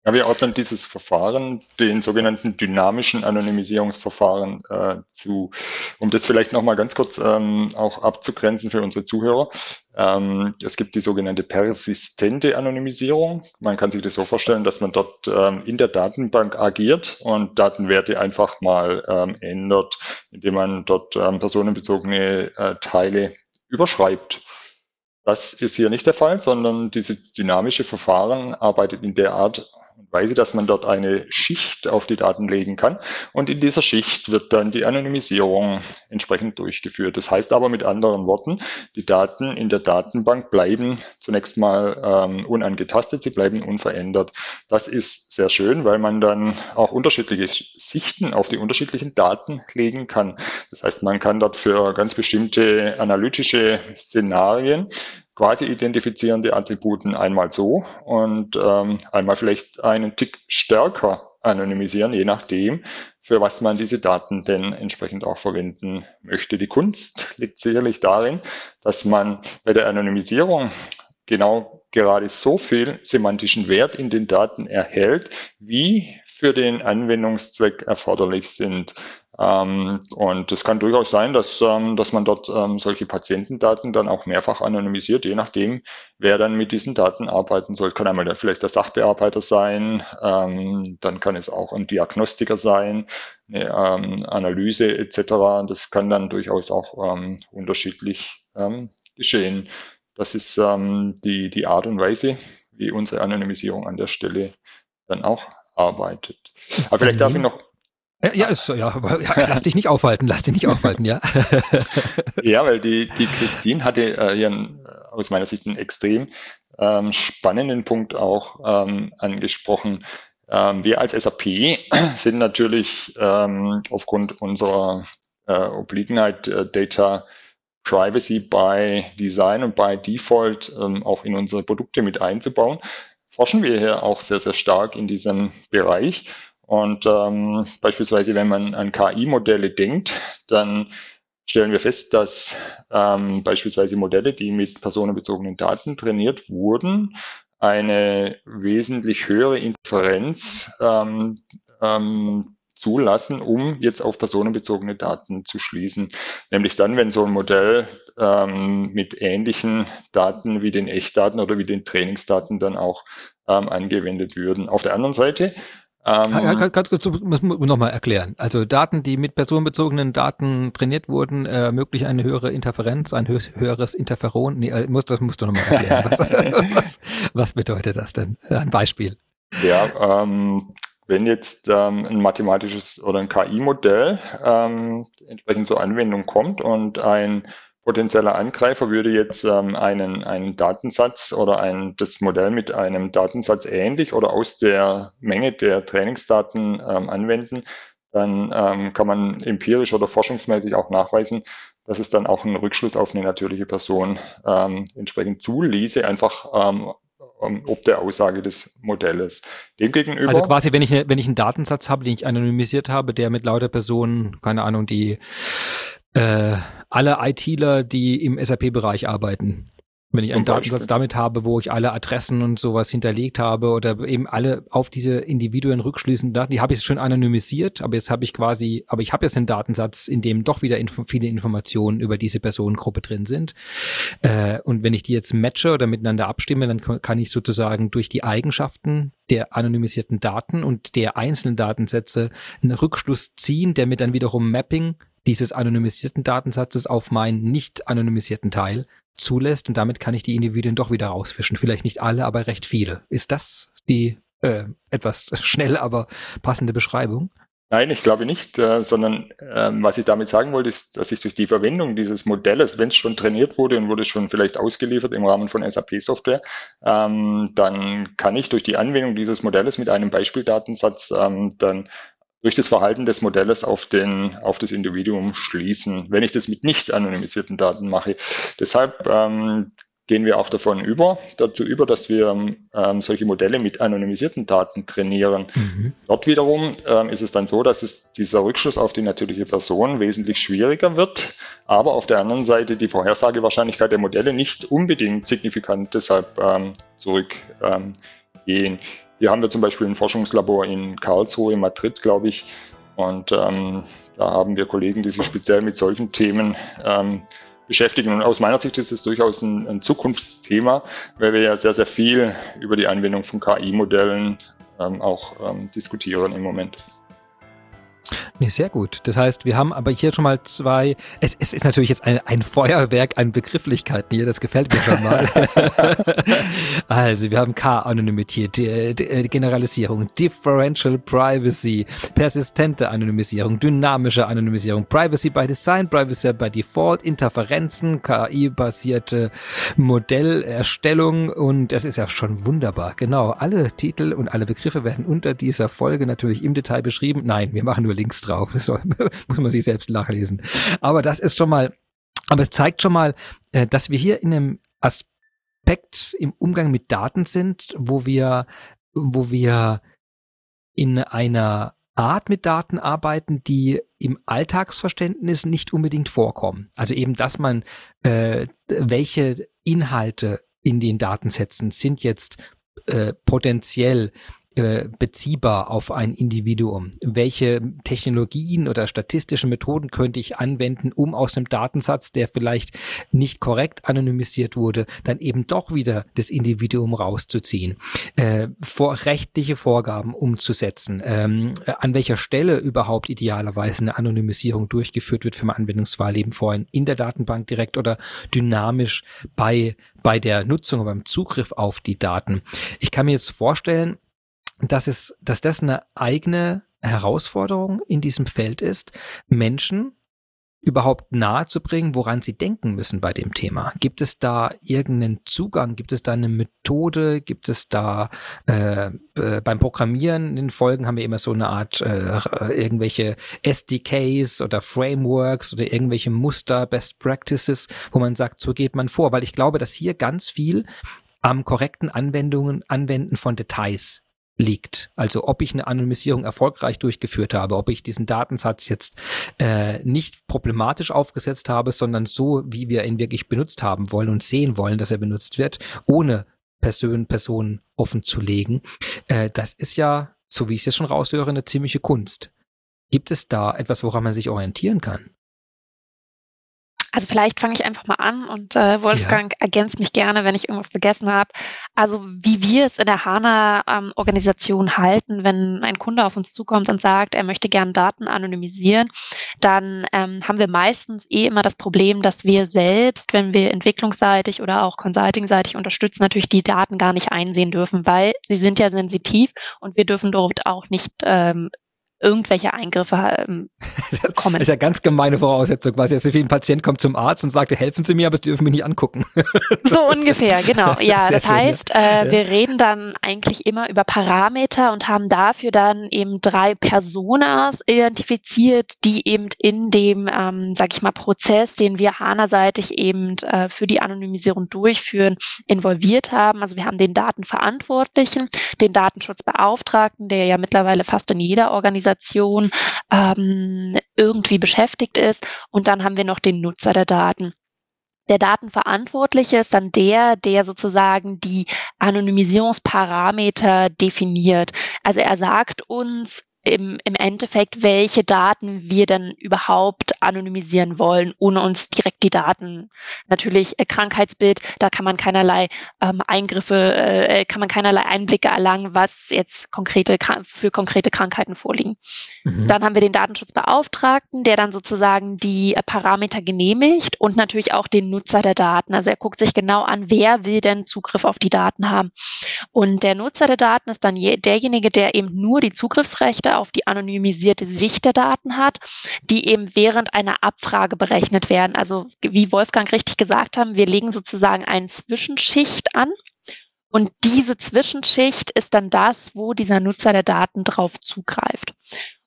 Ja, wir ordnen dieses Verfahren den sogenannten dynamischen Anonymisierungsverfahren äh, zu. Um das vielleicht nochmal ganz kurz ähm, auch abzugrenzen für unsere Zuhörer. Ähm, es gibt die sogenannte persistente Anonymisierung. Man kann sich das so vorstellen, dass man dort ähm, in der Datenbank agiert und Datenwerte einfach mal ähm, ändert, indem man dort ähm, personenbezogene äh, Teile überschreibt. Das ist hier nicht der Fall, sondern dieses dynamische Verfahren arbeitet in der Art Weise, dass man dort eine Schicht auf die Daten legen kann. Und in dieser Schicht wird dann die Anonymisierung entsprechend durchgeführt. Das heißt aber mit anderen Worten, die Daten in der Datenbank bleiben zunächst mal ähm, unangetastet, sie bleiben unverändert. Das ist sehr schön, weil man dann auch unterschiedliche Sichten auf die unterschiedlichen Daten legen kann. Das heißt, man kann dort für ganz bestimmte analytische Szenarien quasi identifizierende Attributen einmal so und ähm, einmal vielleicht einen Tick stärker anonymisieren, je nachdem, für was man diese Daten denn entsprechend auch verwenden möchte. Die Kunst liegt sicherlich darin, dass man bei der Anonymisierung genau gerade so viel semantischen Wert in den Daten erhält, wie für den Anwendungszweck erforderlich sind. Ähm, und es kann durchaus sein, dass, ähm, dass man dort ähm, solche Patientendaten dann auch mehrfach anonymisiert, je nachdem, wer dann mit diesen Daten arbeiten soll. Kann einmal vielleicht der Sachbearbeiter sein, ähm, dann kann es auch ein Diagnostiker sein, eine ähm, Analyse etc. Das kann dann durchaus auch ähm, unterschiedlich geschehen. Das ist die, die Art und Weise, wie unsere Anonymisierung an der Stelle dann auch arbeitet. Aber vielleicht darf ich noch ja, ist, ja, ja, lass dich nicht aufhalten, lass dich nicht aufhalten, ja. ja, weil die, die Christine hatte äh, hier einen, äh, aus meiner Sicht einen extrem ähm, spannenden Punkt auch ähm, angesprochen. Ähm, wir als SAP sind natürlich ähm, aufgrund unserer äh, Obliegenheit äh, Data Privacy by Design und by Default ähm, auch in unsere Produkte mit einzubauen. Forschen wir hier auch sehr, sehr stark in diesem Bereich und ähm, beispielsweise, wenn man an KI-Modelle denkt, dann stellen wir fest, dass ähm, beispielsweise Modelle, die mit personenbezogenen Daten trainiert wurden, eine wesentlich höhere Inferenz ähm, ähm, zulassen, um jetzt auf personenbezogene Daten zu schließen. Nämlich dann, wenn so ein Modell ähm, mit ähnlichen Daten wie den Echtdaten oder wie den Trainingsdaten dann auch ähm, angewendet würden. Auf der anderen Seite ähm, ja, kannst du nochmal erklären. Also Daten, die mit personenbezogenen Daten trainiert wurden, äh, ermöglichen eine höhere Interferenz, ein höheres Interferon. Nee, äh, muss, das musst du nochmal erklären. was, was, was, bedeutet das denn? Ein Beispiel. Ja, ähm, wenn jetzt ähm, ein mathematisches oder ein KI-Modell ähm, entsprechend zur Anwendung kommt und ein potenzieller Angreifer würde jetzt ähm, einen, einen Datensatz oder ein, das Modell mit einem Datensatz ähnlich oder aus der Menge der Trainingsdaten ähm, anwenden, dann ähm, kann man empirisch oder forschungsmäßig auch nachweisen, dass es dann auch einen Rückschluss auf eine natürliche Person ähm, entsprechend zuließe, einfach ähm, ob der Aussage des Modells. Demgegenüber. Also quasi, wenn ich, wenn ich einen Datensatz habe, den ich anonymisiert habe, der mit lauter Personen, keine Ahnung, die äh, alle ITler, die im SAP-Bereich arbeiten. Wenn ich einen Datensatz damit habe, wo ich alle Adressen und sowas hinterlegt habe oder eben alle auf diese Individuen rückschließenden Daten, die habe ich schon anonymisiert, aber jetzt habe ich quasi, aber ich habe jetzt einen Datensatz, in dem doch wieder inf viele Informationen über diese Personengruppe drin sind. Äh, und wenn ich die jetzt matche oder miteinander abstimme, dann kann ich sozusagen durch die Eigenschaften der anonymisierten Daten und der einzelnen Datensätze einen Rückschluss ziehen, der mir dann wiederum Mapping dieses anonymisierten Datensatzes auf meinen nicht anonymisierten Teil zulässt und damit kann ich die Individuen doch wieder rausfischen. Vielleicht nicht alle, aber recht viele. Ist das die äh, etwas schnell, aber passende Beschreibung? Nein, ich glaube nicht, äh, sondern äh, was ich damit sagen wollte, ist, dass ich durch die Verwendung dieses Modells, wenn es schon trainiert wurde und wurde schon vielleicht ausgeliefert im Rahmen von SAP-Software, ähm, dann kann ich durch die Anwendung dieses Modells mit einem Beispieldatensatz ähm, dann durch das Verhalten des Modells auf, den, auf das Individuum schließen, wenn ich das mit nicht anonymisierten Daten mache. Deshalb ähm, gehen wir auch davon über, dazu über, dass wir ähm, solche Modelle mit anonymisierten Daten trainieren. Mhm. Dort wiederum ähm, ist es dann so, dass es dieser Rückschluss auf die natürliche Person wesentlich schwieriger wird, aber auf der anderen Seite die Vorhersagewahrscheinlichkeit der Modelle nicht unbedingt signifikant deshalb ähm, zurückgehen. Hier haben wir zum Beispiel ein Forschungslabor in Karlsruhe, in Madrid, glaube ich. Und ähm, da haben wir Kollegen, die sich speziell mit solchen Themen ähm, beschäftigen. Und aus meiner Sicht ist es durchaus ein, ein, Zukunftsthema, weil wir ja sehr, sehr viel über die Anwendung von KI-Modellen ähm, auch ähm, diskutieren im Moment. Nee, sehr gut. Das heißt, wir haben aber hier schon mal zwei. Es, es ist natürlich jetzt ein, ein Feuerwerk an Begrifflichkeiten hier, das gefällt mir schon mal. also, wir haben K-Anonymität, Generalisierung, Differential Privacy, persistente Anonymisierung, dynamische Anonymisierung, Privacy by Design, Privacy by Default, Interferenzen, KI-basierte Modellerstellung und das ist ja schon wunderbar. Genau, alle Titel und alle Begriffe werden unter dieser Folge natürlich im Detail beschrieben. Nein, wir machen nur Links drauf. Das muss man sich selbst nachlesen. Aber das ist schon mal, aber es zeigt schon mal, äh, dass wir hier in einem Aspekt im Umgang mit Daten sind, wo wir, wo wir in einer Art mit Daten arbeiten, die im Alltagsverständnis nicht unbedingt vorkommen. Also eben, dass man äh, welche Inhalte in den Datensätzen sind jetzt äh, potenziell äh, beziehbar auf ein Individuum? Welche Technologien oder statistische Methoden könnte ich anwenden, um aus einem Datensatz, der vielleicht nicht korrekt anonymisiert wurde, dann eben doch wieder das Individuum rauszuziehen? Äh, vor rechtliche Vorgaben umzusetzen? Ähm, an welcher Stelle überhaupt idealerweise eine Anonymisierung durchgeführt wird für mein Anwendungsfall eben vorhin in der Datenbank direkt oder dynamisch bei, bei der Nutzung, beim Zugriff auf die Daten? Ich kann mir jetzt vorstellen, dass es, dass das eine eigene Herausforderung in diesem Feld ist, Menschen überhaupt nahezubringen, woran sie denken müssen bei dem Thema. Gibt es da irgendeinen Zugang? Gibt es da eine Methode? Gibt es da äh, äh, beim Programmieren in den Folgen haben wir immer so eine Art äh, irgendwelche SDKs oder Frameworks oder irgendwelche Muster, Best Practices, wo man sagt, so geht man vor, weil ich glaube, dass hier ganz viel am korrekten Anwendungen, Anwenden von Details liegt. Also ob ich eine Anonymisierung erfolgreich durchgeführt habe, ob ich diesen Datensatz jetzt äh, nicht problematisch aufgesetzt habe, sondern so, wie wir ihn wirklich benutzt haben wollen und sehen wollen, dass er benutzt wird, ohne Person, Personen offen zu legen. Äh, das ist ja, so wie ich es jetzt schon raushöre, eine ziemliche Kunst. Gibt es da etwas, woran man sich orientieren kann? Also vielleicht fange ich einfach mal an und äh, Wolfgang ja. ergänzt mich gerne, wenn ich irgendwas vergessen habe. Also wie wir es in der HANA-Organisation ähm, halten, wenn ein Kunde auf uns zukommt und sagt, er möchte gerne Daten anonymisieren, dann ähm, haben wir meistens eh immer das Problem, dass wir selbst, wenn wir entwicklungsseitig oder auch consultingseitig unterstützen, natürlich die Daten gar nicht einsehen dürfen, weil sie sind ja sensitiv und wir dürfen dort auch nicht ähm, irgendwelche Eingriffe ähm, das kommen. Das ist ja ganz gemeine Voraussetzung, quasi, dass ein Patient kommt zum Arzt und sagt, helfen Sie mir, aber Sie dürfen mich nicht angucken. so ungefähr, genau. Ja, das schön, heißt, ja. Äh, ja. wir reden dann eigentlich immer über Parameter und haben dafür dann eben drei Personas identifiziert, die eben in dem, ähm, sag ich mal, Prozess, den wir HANA-seitig eben äh, für die Anonymisierung durchführen, involviert haben. Also wir haben den Datenverantwortlichen, den Datenschutzbeauftragten, der ja mittlerweile fast in jeder Organisation Organisation ähm, irgendwie beschäftigt ist. Und dann haben wir noch den Nutzer der Daten. Der Datenverantwortliche ist dann der, der sozusagen die Anonymisierungsparameter definiert. Also er sagt uns, im, im Endeffekt, welche Daten wir dann überhaupt anonymisieren wollen, ohne uns direkt die Daten. Natürlich äh, Krankheitsbild, da kann man keinerlei ähm, Eingriffe, äh, kann man keinerlei Einblicke erlangen, was jetzt konkrete für konkrete Krankheiten vorliegen. Mhm. Dann haben wir den Datenschutzbeauftragten, der dann sozusagen die äh, Parameter genehmigt und natürlich auch den Nutzer der Daten. Also er guckt sich genau an, wer will denn Zugriff auf die Daten haben. Und der Nutzer der Daten ist dann je, derjenige, der eben nur die Zugriffsrechte auf die anonymisierte Sicht der Daten hat, die eben während einer Abfrage berechnet werden. Also wie Wolfgang richtig gesagt haben, wir legen sozusagen eine Zwischenschicht an. Und diese Zwischenschicht ist dann das, wo dieser Nutzer der Daten drauf zugreift.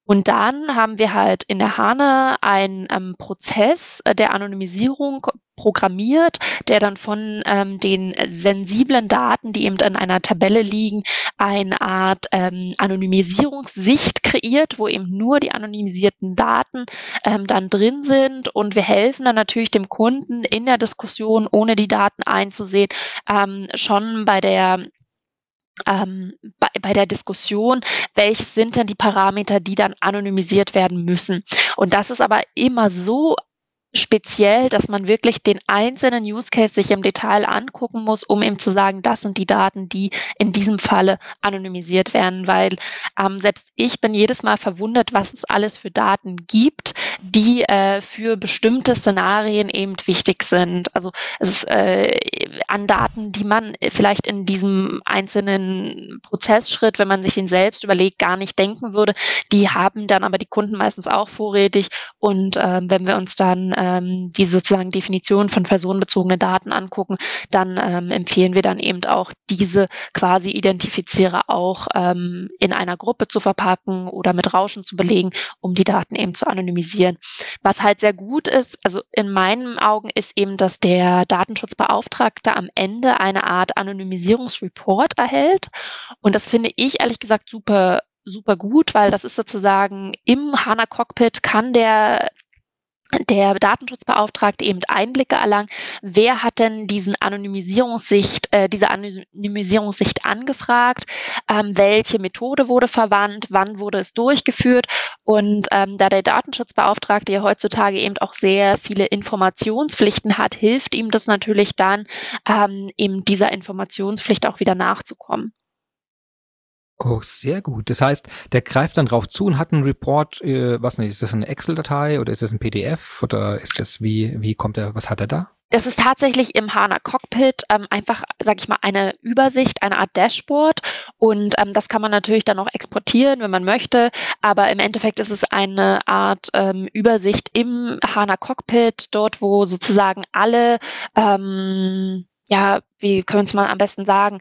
Und dann haben wir halt in der HANA einen ähm, Prozess äh, der Anonymisierung programmiert, der dann von ähm, den sensiblen Daten, die eben in einer Tabelle liegen, eine Art ähm, Anonymisierungssicht kreiert, wo eben nur die anonymisierten Daten ähm, dann drin sind. Und wir helfen dann natürlich dem Kunden in der Diskussion, ohne die Daten einzusehen, ähm, schon bei der ähm, bei, bei der Diskussion, welches sind denn die Parameter, die dann anonymisiert werden müssen. Und das ist aber immer so speziell, dass man wirklich den einzelnen Use Case sich im Detail angucken muss, um eben zu sagen, das sind die Daten, die in diesem Falle anonymisiert werden, weil ähm, selbst ich bin jedes Mal verwundert, was es alles für Daten gibt, die äh, für bestimmte Szenarien eben wichtig sind. Also es ist äh, an Daten, die man vielleicht in diesem einzelnen Prozessschritt, wenn man sich ihn selbst überlegt, gar nicht denken würde, die haben dann aber die Kunden meistens auch vorrätig. Und äh, wenn wir uns dann äh, ähm, die sozusagen Definition von personenbezogenen Daten angucken, dann ähm, empfehlen wir dann eben auch diese quasi Identifizierer auch ähm, in einer Gruppe zu verpacken oder mit Rauschen zu belegen, um die Daten eben zu anonymisieren. Was halt sehr gut ist, also in meinen Augen ist eben, dass der Datenschutzbeauftragte am Ende eine Art Anonymisierungsreport erhält. Und das finde ich ehrlich gesagt super super gut, weil das ist sozusagen im HANA Cockpit kann der der Datenschutzbeauftragte eben Einblicke erlangen, wer hat denn diesen Anonymisierungssicht, äh, diese Anonymisierungssicht angefragt, ähm, welche Methode wurde verwandt, wann wurde es durchgeführt? Und ähm, da der Datenschutzbeauftragte ja heutzutage eben auch sehr viele Informationspflichten hat, hilft ihm das natürlich dann, ähm, eben dieser Informationspflicht auch wieder nachzukommen. Oh, sehr gut. Das heißt, der greift dann drauf zu und hat einen Report, äh, was nicht, ist das eine Excel-Datei oder ist das ein PDF oder ist das, wie, wie kommt er, was hat er da? Das ist tatsächlich im HANA Cockpit ähm, einfach, sage ich mal, eine Übersicht, eine Art Dashboard. Und ähm, das kann man natürlich dann auch exportieren, wenn man möchte. Aber im Endeffekt ist es eine Art ähm, Übersicht im HANA Cockpit, dort, wo sozusagen alle, ähm, ja, wie können wir es mal am besten sagen,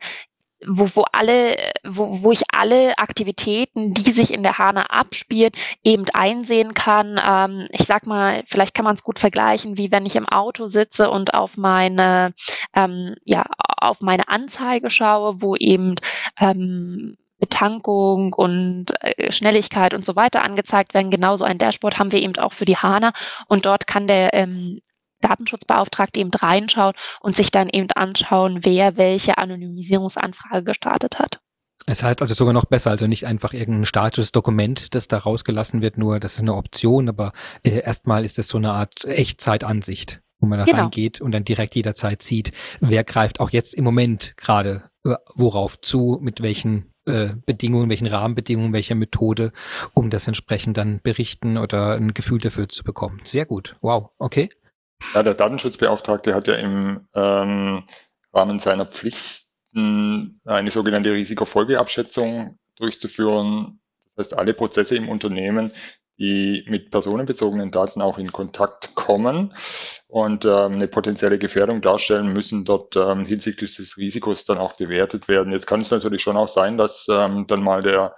wo, wo alle, wo, wo ich alle Aktivitäten, die sich in der HANA abspielen, eben einsehen kann. Ähm, ich sag mal, vielleicht kann man es gut vergleichen, wie wenn ich im Auto sitze und auf meine, ähm, ja, auf meine Anzeige schaue, wo eben ähm, Betankung und äh, Schnelligkeit und so weiter angezeigt werden. Genauso ein Dashboard haben wir eben auch für die HANA und dort kann der ähm, Datenschutzbeauftragte eben reinschauen und sich dann eben anschauen, wer welche Anonymisierungsanfrage gestartet hat. Es heißt also sogar noch besser, also nicht einfach irgendein statisches Dokument, das da rausgelassen wird, nur das ist eine Option, aber äh, erstmal ist es so eine Art Echtzeitansicht, wo man da genau. reingeht und dann direkt jederzeit sieht, wer greift auch jetzt im Moment gerade äh, worauf zu, mit welchen äh, Bedingungen, welchen Rahmenbedingungen, welcher Methode, um das entsprechend dann berichten oder ein Gefühl dafür zu bekommen. Sehr gut. Wow. Okay. Ja, der Datenschutzbeauftragte hat ja im ähm, Rahmen seiner Pflichten eine sogenannte Risikofolgeabschätzung durchzuführen. Das heißt, alle Prozesse im Unternehmen, die mit personenbezogenen Daten auch in Kontakt kommen und ähm, eine potenzielle Gefährdung darstellen, müssen dort ähm, hinsichtlich des Risikos dann auch bewertet werden. Jetzt kann es natürlich schon auch sein, dass ähm, dann mal der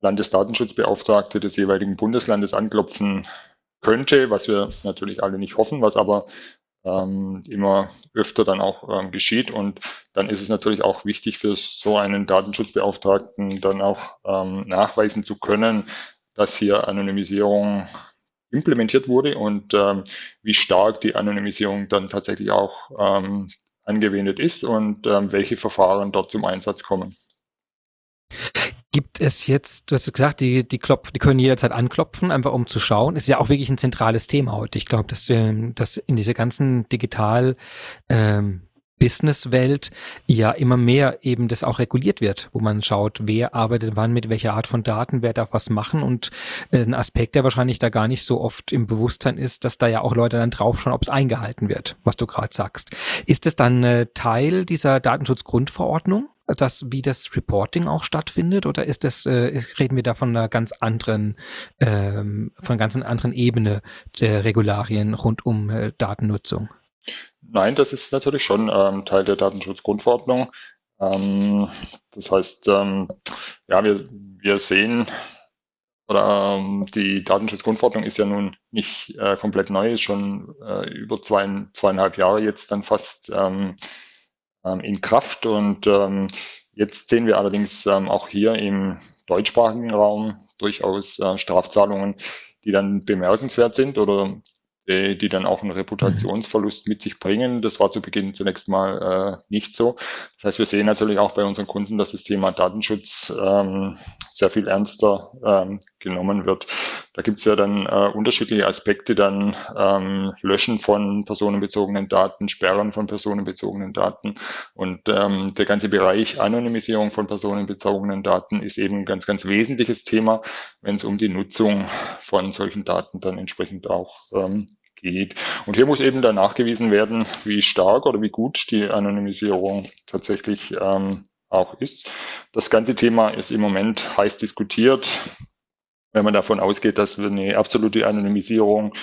Landesdatenschutzbeauftragte des jeweiligen Bundeslandes anklopfen könnte, was wir natürlich alle nicht hoffen, was aber ähm, immer öfter dann auch ähm, geschieht. Und dann ist es natürlich auch wichtig für so einen Datenschutzbeauftragten dann auch ähm, nachweisen zu können, dass hier Anonymisierung implementiert wurde und ähm, wie stark die Anonymisierung dann tatsächlich auch ähm, angewendet ist und ähm, welche Verfahren dort zum Einsatz kommen. Gibt es jetzt, du hast gesagt, die, die, klopf, die können jederzeit anklopfen, einfach um zu schauen. Ist ja auch wirklich ein zentrales Thema heute. Ich glaube, dass, ähm, dass in dieser ganzen digital ähm, Businesswelt ja immer mehr eben das auch reguliert wird, wo man schaut, wer arbeitet wann mit welcher Art von Daten, wer darf was machen und äh, ein Aspekt, der wahrscheinlich da gar nicht so oft im Bewusstsein ist, dass da ja auch Leute dann draufschauen, ob es eingehalten wird, was du gerade sagst. Ist es dann äh, Teil dieser Datenschutzgrundverordnung? Das, wie das Reporting auch stattfindet, oder ist das, äh, reden wir da von einer ganz anderen, ähm, von einer anderen Ebene der Regularien rund um äh, Datennutzung? Nein, das ist natürlich schon ähm, Teil der Datenschutzgrundverordnung. Ähm, das heißt, ähm, ja, wir, wir sehen, oder ähm, die Datenschutzgrundverordnung ist ja nun nicht äh, komplett neu, ist schon äh, über zwei, zweieinhalb Jahre jetzt dann fast ähm, in Kraft. Und ähm, jetzt sehen wir allerdings ähm, auch hier im deutschsprachigen Raum durchaus äh, Strafzahlungen, die dann bemerkenswert sind oder die, die dann auch einen Reputationsverlust mit sich bringen. Das war zu Beginn zunächst mal äh, nicht so. Das heißt, wir sehen natürlich auch bei unseren Kunden, dass das Thema Datenschutz ähm, sehr viel ernster ähm, genommen wird. Da gibt es ja dann äh, unterschiedliche Aspekte, dann ähm, Löschen von personenbezogenen Daten, Sperren von personenbezogenen Daten und ähm, der ganze Bereich Anonymisierung von personenbezogenen Daten ist eben ein ganz, ganz wesentliches Thema, wenn es um die Nutzung von solchen Daten dann entsprechend auch ähm, geht. Und hier muss eben dann nachgewiesen werden, wie stark oder wie gut die Anonymisierung tatsächlich ähm, auch ist. Das ganze Thema ist im Moment heiß diskutiert. Wenn man davon ausgeht, dass eine absolute Anonymisierung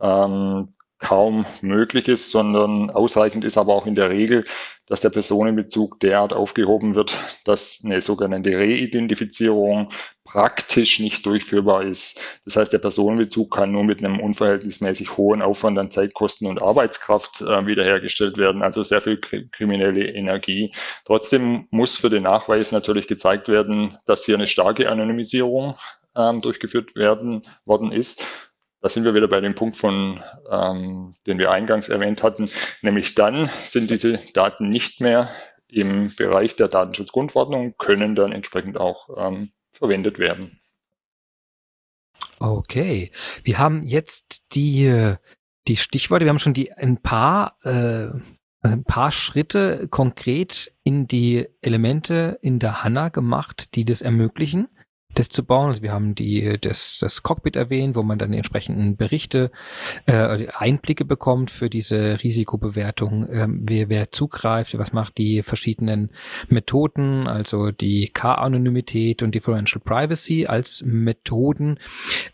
ähm, kaum möglich ist, sondern ausreichend ist aber auch in der Regel, dass der Personenbezug derart aufgehoben wird, dass eine sogenannte Reidentifizierung praktisch nicht durchführbar ist. Das heißt, der Personenbezug kann nur mit einem unverhältnismäßig hohen Aufwand an Zeitkosten und Arbeitskraft äh, wiederhergestellt werden, also sehr viel kriminelle Energie. Trotzdem muss für den Nachweis natürlich gezeigt werden, dass hier eine starke Anonymisierung ähm, durchgeführt werden worden ist da sind wir wieder bei dem Punkt von, ähm, den wir eingangs erwähnt hatten, nämlich dann sind diese Daten nicht mehr im Bereich der Datenschutzgrundverordnung, können dann entsprechend auch ähm, verwendet werden. Okay, wir haben jetzt die, die Stichworte, wir haben schon die ein paar äh, ein paar Schritte konkret in die Elemente in der HANA gemacht, die das ermöglichen das zu bauen. Also wir haben die, das, das Cockpit erwähnt, wo man dann die entsprechenden Berichte, äh, Einblicke bekommt für diese Risikobewertung, ähm, wer, wer zugreift, was macht die verschiedenen Methoden, also die K-Anonymität und Differential Privacy als Methoden.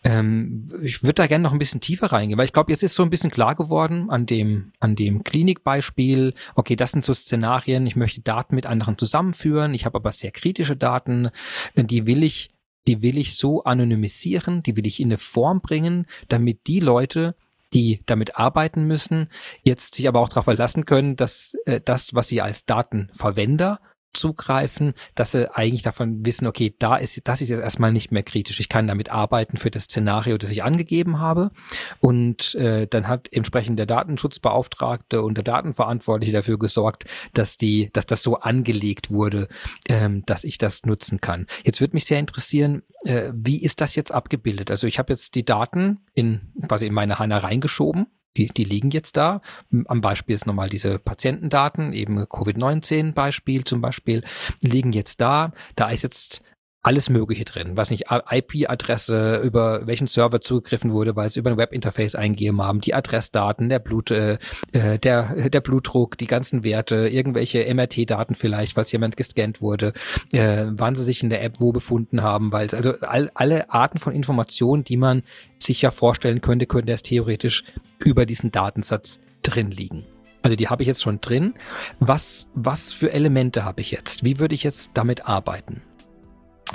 Ähm, ich würde da gerne noch ein bisschen tiefer reingehen, weil ich glaube, jetzt ist so ein bisschen klar geworden an dem, an dem Klinikbeispiel, okay, das sind so Szenarien, ich möchte Daten mit anderen zusammenführen, ich habe aber sehr kritische Daten, die will ich die will ich so anonymisieren, die will ich in eine Form bringen, damit die Leute, die damit arbeiten müssen, jetzt sich aber auch darauf verlassen können, dass äh, das, was sie als Datenverwender zugreifen, dass sie eigentlich davon wissen, okay, da ist, das ist jetzt erstmal nicht mehr kritisch. Ich kann damit arbeiten für das Szenario, das ich angegeben habe. Und äh, dann hat entsprechend der Datenschutzbeauftragte und der Datenverantwortliche dafür gesorgt, dass die, dass das so angelegt wurde, ähm, dass ich das nutzen kann. Jetzt würde mich sehr interessieren, äh, wie ist das jetzt abgebildet? Also ich habe jetzt die Daten in quasi in meine HANA reingeschoben die, die liegen jetzt da. Am Beispiel ist nochmal diese Patientendaten, eben Covid-19-Beispiel zum Beispiel, liegen jetzt da. Da ist jetzt alles Mögliche drin, was nicht IP-Adresse, über welchen Server zugegriffen wurde, weil sie über ein Webinterface eingegeben haben, die Adressdaten, der Blut, äh, äh der der Blutdruck, die ganzen Werte, irgendwelche MRT-Daten vielleicht, falls jemand gescannt wurde, äh, wann sie sich in der App wo befunden haben, weil es also all, alle Arten von Informationen, die man sich ja vorstellen könnte, könnte es theoretisch über diesen Datensatz drin liegen. Also die habe ich jetzt schon drin. Was, was für Elemente habe ich jetzt? Wie würde ich jetzt damit arbeiten?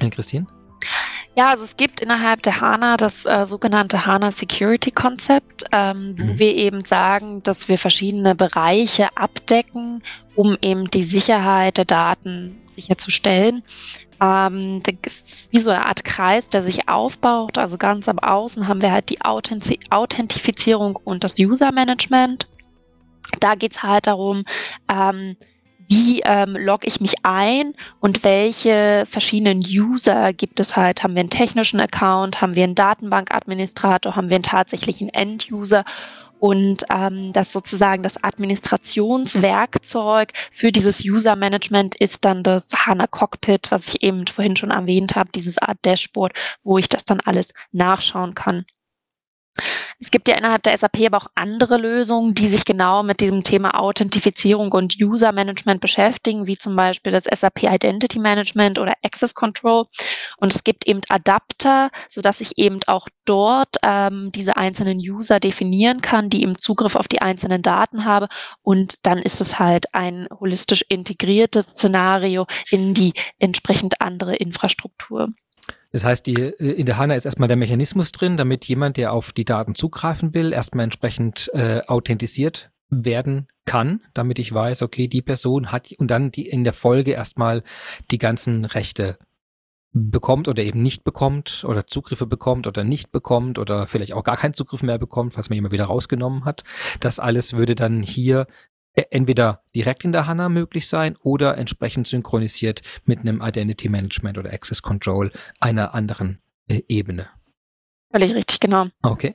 Äh, Christine? Ja, also es gibt innerhalb der HANA das äh, sogenannte HANA Security Konzept, ähm, wo mhm. wir eben sagen, dass wir verschiedene Bereiche abdecken, um eben die Sicherheit der Daten sicherzustellen. Ähm, das ist wie so eine Art Kreis, der sich aufbaut. Also ganz am Außen haben wir halt die Authentiz Authentifizierung und das User Management. Da geht es halt darum, ähm, wie ähm, logge ich mich ein und welche verschiedenen User gibt es halt? Haben wir einen technischen Account, haben wir einen Datenbankadministrator, haben wir einen tatsächlichen End-User? Und ähm, das sozusagen das Administrationswerkzeug für dieses User Management ist dann das HANA Cockpit, was ich eben vorhin schon erwähnt habe, dieses Art Dashboard, wo ich das dann alles nachschauen kann. Es gibt ja innerhalb der SAP aber auch andere Lösungen, die sich genau mit diesem Thema Authentifizierung und User Management beschäftigen, wie zum Beispiel das SAP Identity Management oder Access Control. Und es gibt eben Adapter, sodass ich eben auch dort ähm, diese einzelnen User definieren kann, die eben Zugriff auf die einzelnen Daten habe. Und dann ist es halt ein holistisch integriertes Szenario in die entsprechend andere Infrastruktur. Das heißt, die, äh, in der HANA ist erstmal der Mechanismus drin, damit jemand, der auf die Daten zugreifen will, erstmal entsprechend äh, authentisiert werden kann, damit ich weiß, okay, die Person hat und dann die in der Folge erstmal die ganzen Rechte bekommt oder eben nicht bekommt oder Zugriffe bekommt oder nicht bekommt oder vielleicht auch gar keinen Zugriff mehr bekommt, was man immer wieder rausgenommen hat. Das alles würde dann hier entweder direkt in der HANA möglich sein oder entsprechend synchronisiert mit einem Identity Management oder Access Control einer anderen äh, Ebene. Völlig richtig, genau. Okay.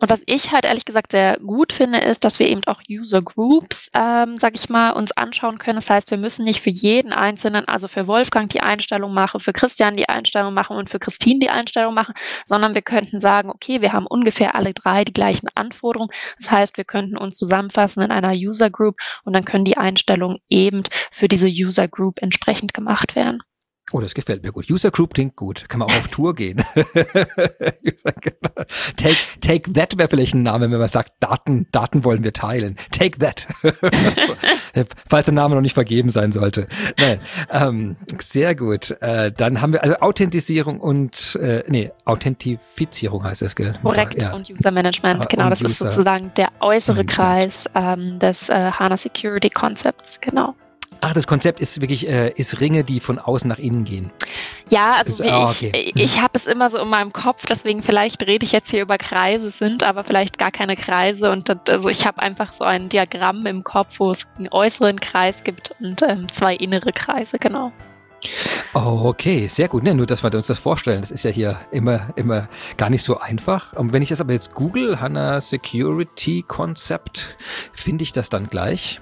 Und was ich halt ehrlich gesagt sehr gut finde, ist, dass wir eben auch User Groups, ähm, sag ich mal, uns anschauen können. Das heißt, wir müssen nicht für jeden Einzelnen, also für Wolfgang die Einstellung machen, für Christian die Einstellung machen und für Christine die Einstellung machen, sondern wir könnten sagen, okay, wir haben ungefähr alle drei die gleichen Anforderungen. Das heißt, wir könnten uns zusammenfassen in einer User Group und dann können die Einstellungen eben für diese User Group entsprechend gemacht werden. Oh, das gefällt mir gut. User Group klingt gut. Kann man auch auf Tour gehen. take, take That wäre vielleicht ein Name, wenn man sagt, Daten, Daten wollen wir teilen. Take That. so, falls der Name noch nicht vergeben sein sollte. Nein, ähm, sehr gut. Äh, dann haben wir also Authentisierung und, äh, nee, Authentifizierung heißt es, gell? Korrekt. Ja. Und User Management. Genau, und das User. ist sozusagen der äußere Kreis ähm, des äh, HANA Security Konzepts. Genau. Ach, das Konzept ist wirklich, äh, ist Ringe, die von außen nach innen gehen. Ja, also ist, oh, okay. ich, ich habe es immer so in meinem Kopf, deswegen vielleicht rede ich jetzt hier über Kreise, sind aber vielleicht gar keine Kreise. Und das, also ich habe einfach so ein Diagramm im Kopf, wo es einen äußeren Kreis gibt und ähm, zwei innere Kreise, genau. Okay, sehr gut. Ne, nur, dass wir uns das vorstellen, das ist ja hier immer, immer gar nicht so einfach. Und wenn ich das aber jetzt google, HANA Security Concept, finde ich das dann gleich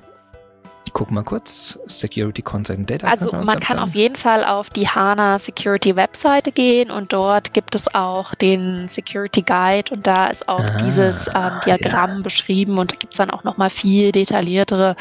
gucke mal kurz. Security Content Data. Also man kann auf jeden Fall auf die HANA Security Webseite gehen und dort gibt es auch den Security Guide und da ist auch ah, dieses ähm, Diagramm ja. beschrieben und da gibt es dann auch nochmal viel detailliertere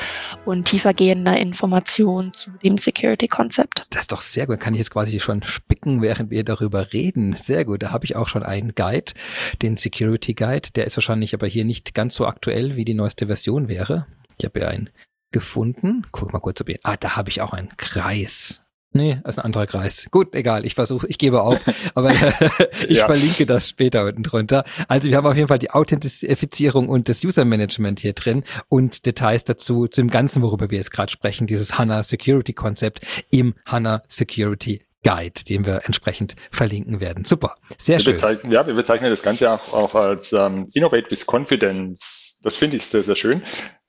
und tiefergehende Informationen zu dem Security Konzept. Das ist doch sehr gut. Kann ich jetzt quasi schon spicken, während wir darüber reden. Sehr gut. Da habe ich auch schon einen Guide, den Security Guide. Der ist wahrscheinlich aber hier nicht ganz so aktuell, wie die neueste Version wäre. Ich habe ja einen gefunden. Guck mal kurz, ob ich. Ah, da habe ich auch einen Kreis. Nee, das ist ein anderer Kreis. Gut, egal, ich versuche, ich gebe auf, aber ich ja. verlinke das später unten drunter. Also wir haben auf jeden Fall die Authentifizierung und das User Management hier drin und Details dazu, zum Ganzen, worüber wir jetzt gerade sprechen, dieses HANA Security Konzept im HANA Security Guide, den wir entsprechend verlinken werden. Super, sehr wir schön. Ja, wir bezeichnen das Ganze auch, auch als ähm, Innovate with Confidence. Das finde ich sehr, sehr schön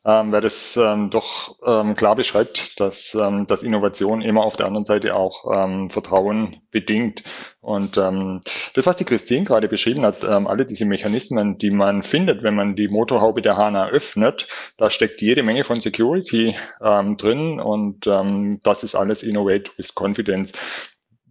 ähm, weil das ähm, doch ähm, klar beschreibt, dass, ähm, dass Innovation immer auf der anderen Seite auch ähm, Vertrauen bedingt. Und ähm, das, was die Christine gerade beschrieben hat, ähm, alle diese Mechanismen, die man findet, wenn man die Motorhaube der HANA öffnet, da steckt jede Menge von Security ähm, drin und ähm, das ist alles Innovate with Confidence.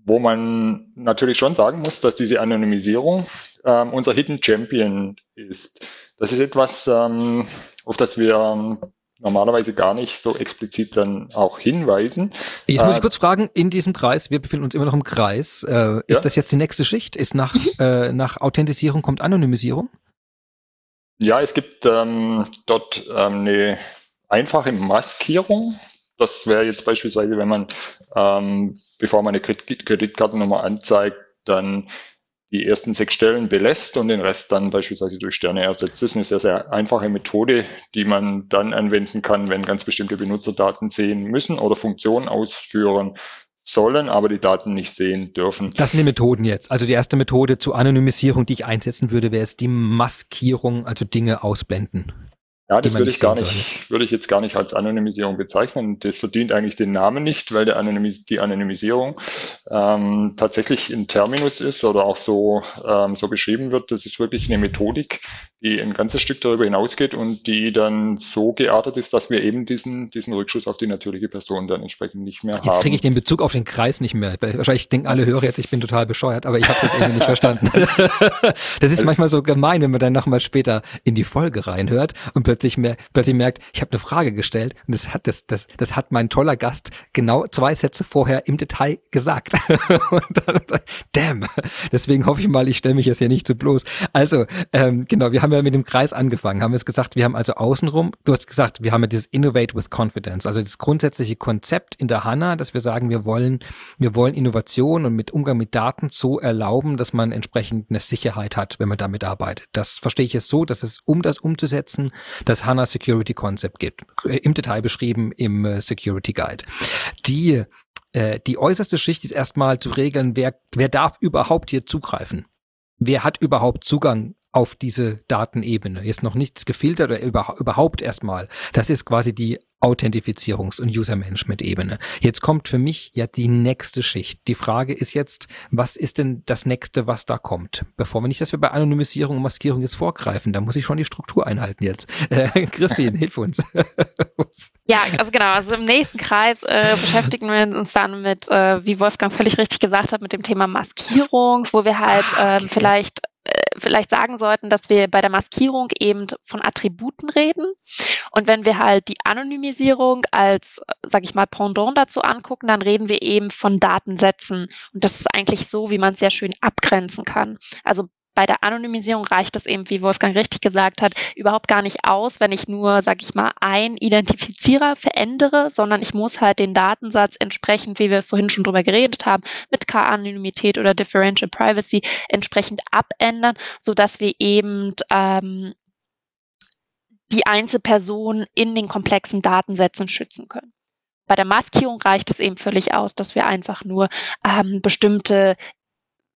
Wo man natürlich schon sagen muss, dass diese Anonymisierung ähm, unser Hidden Champion ist. Das ist etwas, ähm, auf das wir ähm, normalerweise gar nicht so explizit dann auch hinweisen. Jetzt muss ich äh, kurz fragen, in diesem Kreis, wir befinden uns immer noch im Kreis, äh, ist ja? das jetzt die nächste Schicht? Ist nach, äh, nach Authentisierung kommt Anonymisierung? Ja, es gibt ähm, dort ähm, eine einfache Maskierung. Das wäre jetzt beispielsweise, wenn man, ähm, bevor man eine Kreditkartennummer anzeigt, dann die ersten sechs Stellen belässt und den Rest dann beispielsweise durch Sterne ersetzt. Das ist eine sehr, sehr einfache Methode, die man dann anwenden kann, wenn ganz bestimmte Benutzerdaten sehen müssen oder Funktionen ausführen sollen, aber die Daten nicht sehen dürfen. Das sind die Methoden jetzt. Also die erste Methode zur Anonymisierung, die ich einsetzen würde, wäre es die Maskierung, also Dinge ausblenden. Ja, das würde ich gar nicht, würde ich jetzt gar nicht als Anonymisierung bezeichnen. Das verdient eigentlich den Namen nicht, weil der Anonymis die Anonymisierung ähm, tatsächlich in Terminus ist oder auch so, ähm, so beschrieben wird. Das ist wirklich eine Methodik, die ein ganzes Stück darüber hinausgeht und die dann so geartet ist, dass wir eben diesen, diesen Rückschuss auf die natürliche Person dann entsprechend nicht mehr jetzt haben. Jetzt kriege ich den Bezug auf den Kreis nicht mehr. Wahrscheinlich denken alle Hörer jetzt, ich bin total bescheuert, aber ich habe das irgendwie nicht verstanden. das ist manchmal so gemein, wenn man dann nochmal später in die Folge reinhört und plötzlich plötzlich, mer plötzlich merkt, ich habe eine Frage gestellt und das hat, das, das, das hat mein toller Gast genau zwei Sätze vorher im Detail gesagt. Dann, damn. Deswegen hoffe ich mal, ich stelle mich jetzt hier nicht zu bloß. Also, ähm, genau, wir haben ja mit dem Kreis angefangen, haben es gesagt, wir haben also außenrum, du hast gesagt, wir haben ja dieses Innovate with Confidence, also das grundsätzliche Konzept in der HANA, dass wir sagen, wir wollen, wir wollen Innovation und mit Umgang mit Daten so erlauben, dass man entsprechend eine Sicherheit hat, wenn man damit arbeitet. Das verstehe ich jetzt so, dass es, um das umzusetzen, das HANA Security Concept gibt. Im Detail beschrieben im äh, Security Guide. Die, äh, die äußerste Schicht ist erstmal zu regeln, wer, wer darf überhaupt hier zugreifen? Wer hat überhaupt Zugang auf diese Datenebene. Ist noch nichts gefiltert oder überhaupt erstmal. Das ist quasi die Authentifizierungs- und User-Management-Ebene. Jetzt kommt für mich ja die nächste Schicht. Die Frage ist jetzt, was ist denn das nächste, was da kommt? Bevor wir nicht, dass wir bei Anonymisierung und Maskierung jetzt vorgreifen, da muss ich schon die Struktur einhalten jetzt. Äh, Christine, hilf uns. ja, also genau, also im nächsten Kreis äh, beschäftigen wir uns dann mit, äh, wie Wolfgang völlig richtig gesagt hat, mit dem Thema Maskierung, wo wir halt ah, okay. ähm, vielleicht vielleicht sagen sollten, dass wir bei der Maskierung eben von Attributen reden. Und wenn wir halt die Anonymisierung als, sag ich mal, Pendant dazu angucken, dann reden wir eben von Datensätzen. Und das ist eigentlich so, wie man es sehr schön abgrenzen kann. Also bei der Anonymisierung reicht es eben, wie Wolfgang richtig gesagt hat, überhaupt gar nicht aus, wenn ich nur, sag ich mal, ein Identifizierer verändere, sondern ich muss halt den Datensatz entsprechend, wie wir vorhin schon drüber geredet haben, mit K-Anonymität oder Differential Privacy entsprechend abändern, so dass wir eben ähm, die Einzelperson in den komplexen Datensätzen schützen können. bei der Maskierung reicht es eben völlig aus, dass wir einfach nur ähm, bestimmte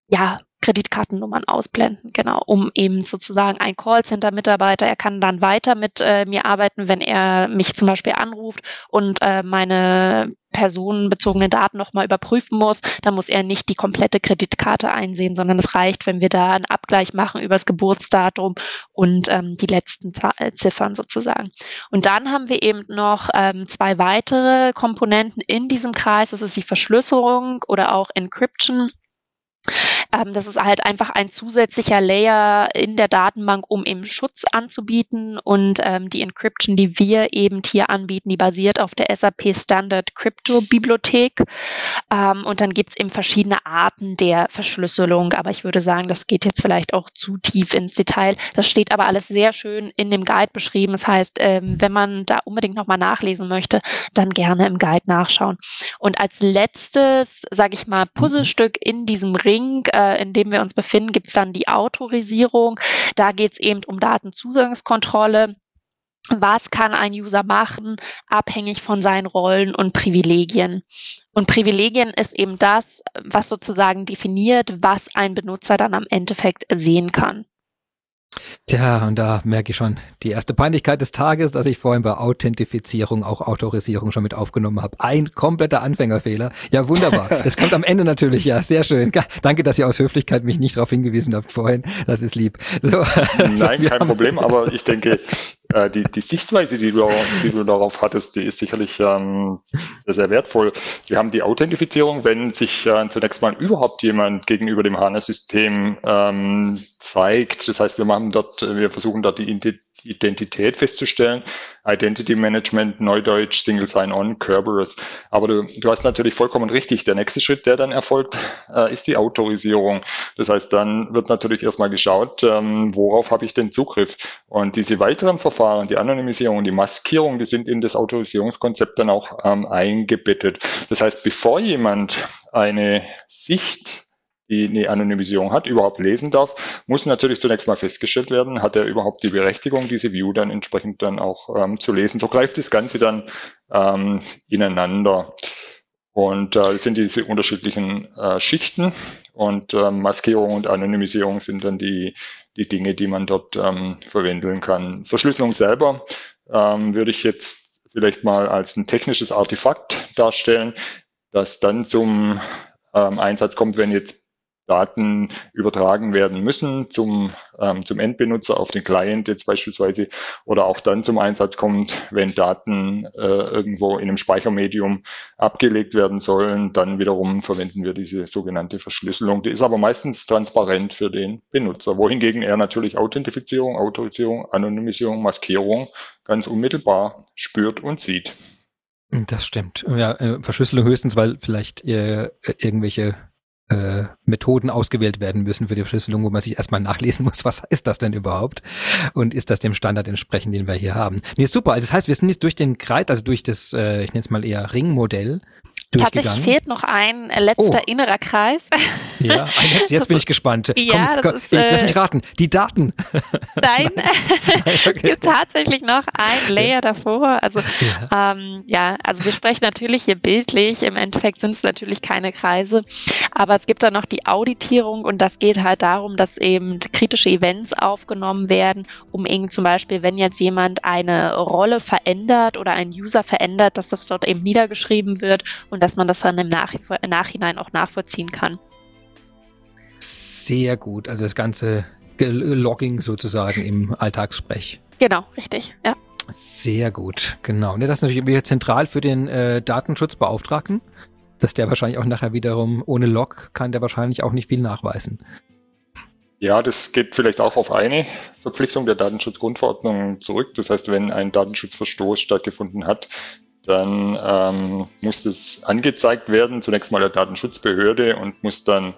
ja, Kreditkartennummern ausblenden, genau, um eben sozusagen ein Callcenter-Mitarbeiter, er kann dann weiter mit äh, mir arbeiten, wenn er mich zum Beispiel anruft und äh, meine personenbezogenen Daten nochmal überprüfen muss, dann muss er nicht die komplette Kreditkarte einsehen, sondern es reicht, wenn wir da einen Abgleich machen über das Geburtsdatum und ähm, die letzten äh, Ziffern sozusagen. Und dann haben wir eben noch ähm, zwei weitere Komponenten in diesem Kreis. Das ist die Verschlüsselung oder auch Encryption. Ähm, das ist halt einfach ein zusätzlicher Layer in der Datenbank, um eben Schutz anzubieten. Und ähm, die Encryption, die wir eben hier anbieten, die basiert auf der SAP Standard Crypto Bibliothek. Ähm, und dann gibt es eben verschiedene Arten der Verschlüsselung. Aber ich würde sagen, das geht jetzt vielleicht auch zu tief ins Detail. Das steht aber alles sehr schön in dem Guide beschrieben. Das heißt, ähm, wenn man da unbedingt nochmal nachlesen möchte, dann gerne im Guide nachschauen. Und als letztes, sage ich mal, Puzzlestück in diesem Ring, äh, in dem wir uns befinden, gibt es dann die Autorisierung. Da geht es eben um Datenzugangskontrolle. Was kann ein User machen, abhängig von seinen Rollen und Privilegien? Und Privilegien ist eben das, was sozusagen definiert, was ein Benutzer dann am Endeffekt sehen kann. Tja, und da merke ich schon die erste Peinlichkeit des Tages, dass ich vorhin bei Authentifizierung auch Autorisierung schon mit aufgenommen habe. Ein kompletter Anfängerfehler. Ja, wunderbar. Das kommt am Ende natürlich, ja, sehr schön. Danke, dass ihr aus Höflichkeit mich nicht darauf hingewiesen habt vorhin. Das ist lieb. So, Nein, so, kein Problem, aber ich denke, äh, die, die Sichtweise, die du, die du darauf hattest, die ist sicherlich ähm, sehr, sehr wertvoll. Wir haben die Authentifizierung, wenn sich äh, zunächst mal überhaupt jemand gegenüber dem HANA-System ähm, zeigt. Das heißt, wir machen dort, wir versuchen dort die Identität festzustellen. Identity Management, Neudeutsch, Single Sign-On, Kerberos. Aber du, du hast natürlich vollkommen richtig. Der nächste Schritt, der dann erfolgt, äh, ist die Autorisierung. Das heißt, dann wird natürlich erstmal geschaut, ähm, worauf habe ich den Zugriff. Und diese weiteren Verfahren, die Anonymisierung, die Maskierung, die sind in das Autorisierungskonzept dann auch ähm, eingebettet. Das heißt, bevor jemand eine Sicht die eine Anonymisierung hat, überhaupt lesen darf, muss natürlich zunächst mal festgestellt werden, hat er überhaupt die Berechtigung, diese View dann entsprechend dann auch ähm, zu lesen. So greift das Ganze dann ähm, ineinander. Und äh, das sind diese unterschiedlichen äh, Schichten und äh, Maskierung und Anonymisierung sind dann die, die Dinge, die man dort ähm, verwenden kann. Verschlüsselung selber ähm, würde ich jetzt vielleicht mal als ein technisches Artefakt darstellen, das dann zum ähm, Einsatz kommt, wenn jetzt Daten übertragen werden müssen zum, ähm, zum Endbenutzer auf den Client jetzt beispielsweise oder auch dann zum Einsatz kommt, wenn Daten äh, irgendwo in einem Speichermedium abgelegt werden sollen, dann wiederum verwenden wir diese sogenannte Verschlüsselung. Die ist aber meistens transparent für den Benutzer, wohingegen er natürlich Authentifizierung, Autorisierung, Anonymisierung, Maskierung ganz unmittelbar spürt und sieht. Das stimmt. Ja, äh, Verschlüsselung höchstens, weil vielleicht äh, irgendwelche äh, Methoden ausgewählt werden müssen für die Verschlüsselung, wo man sich erstmal nachlesen muss, was ist das denn überhaupt? Und ist das dem Standard entsprechend, den wir hier haben? Nee, super. Also das heißt, wir sind jetzt durch den Kreis, also durch das, äh, ich nenne es mal eher Ringmodell, Tatsächlich fehlt noch ein letzter oh. innerer Kreis. Ja, jetzt, jetzt bin ich gespannt. Ja, komm, komm, ist, ey, lass mich äh, raten. Die Daten. Nein, okay. es gibt tatsächlich noch ein Layer davor. Also ja. Ähm, ja, also wir sprechen natürlich hier bildlich. Im Endeffekt sind es natürlich keine Kreise, aber es gibt dann noch die Auditierung und das geht halt darum, dass eben kritische Events aufgenommen werden, um eben zum Beispiel, wenn jetzt jemand eine Rolle verändert oder ein User verändert, dass das dort eben niedergeschrieben wird und dass man das dann im Nach Nachhinein auch nachvollziehen kann. Sehr gut, also das ganze Logging sozusagen im Alltagssprech. Genau, richtig, ja. Sehr gut, genau. Und das ist natürlich zentral für den äh, Datenschutzbeauftragten, dass der wahrscheinlich auch nachher wiederum ohne Log kann der wahrscheinlich auch nicht viel nachweisen. Ja, das geht vielleicht auch auf eine Verpflichtung der Datenschutzgrundverordnung zurück. Das heißt, wenn ein Datenschutzverstoß stattgefunden hat, dann ähm, muss es angezeigt werden, zunächst mal der Datenschutzbehörde und muss dann,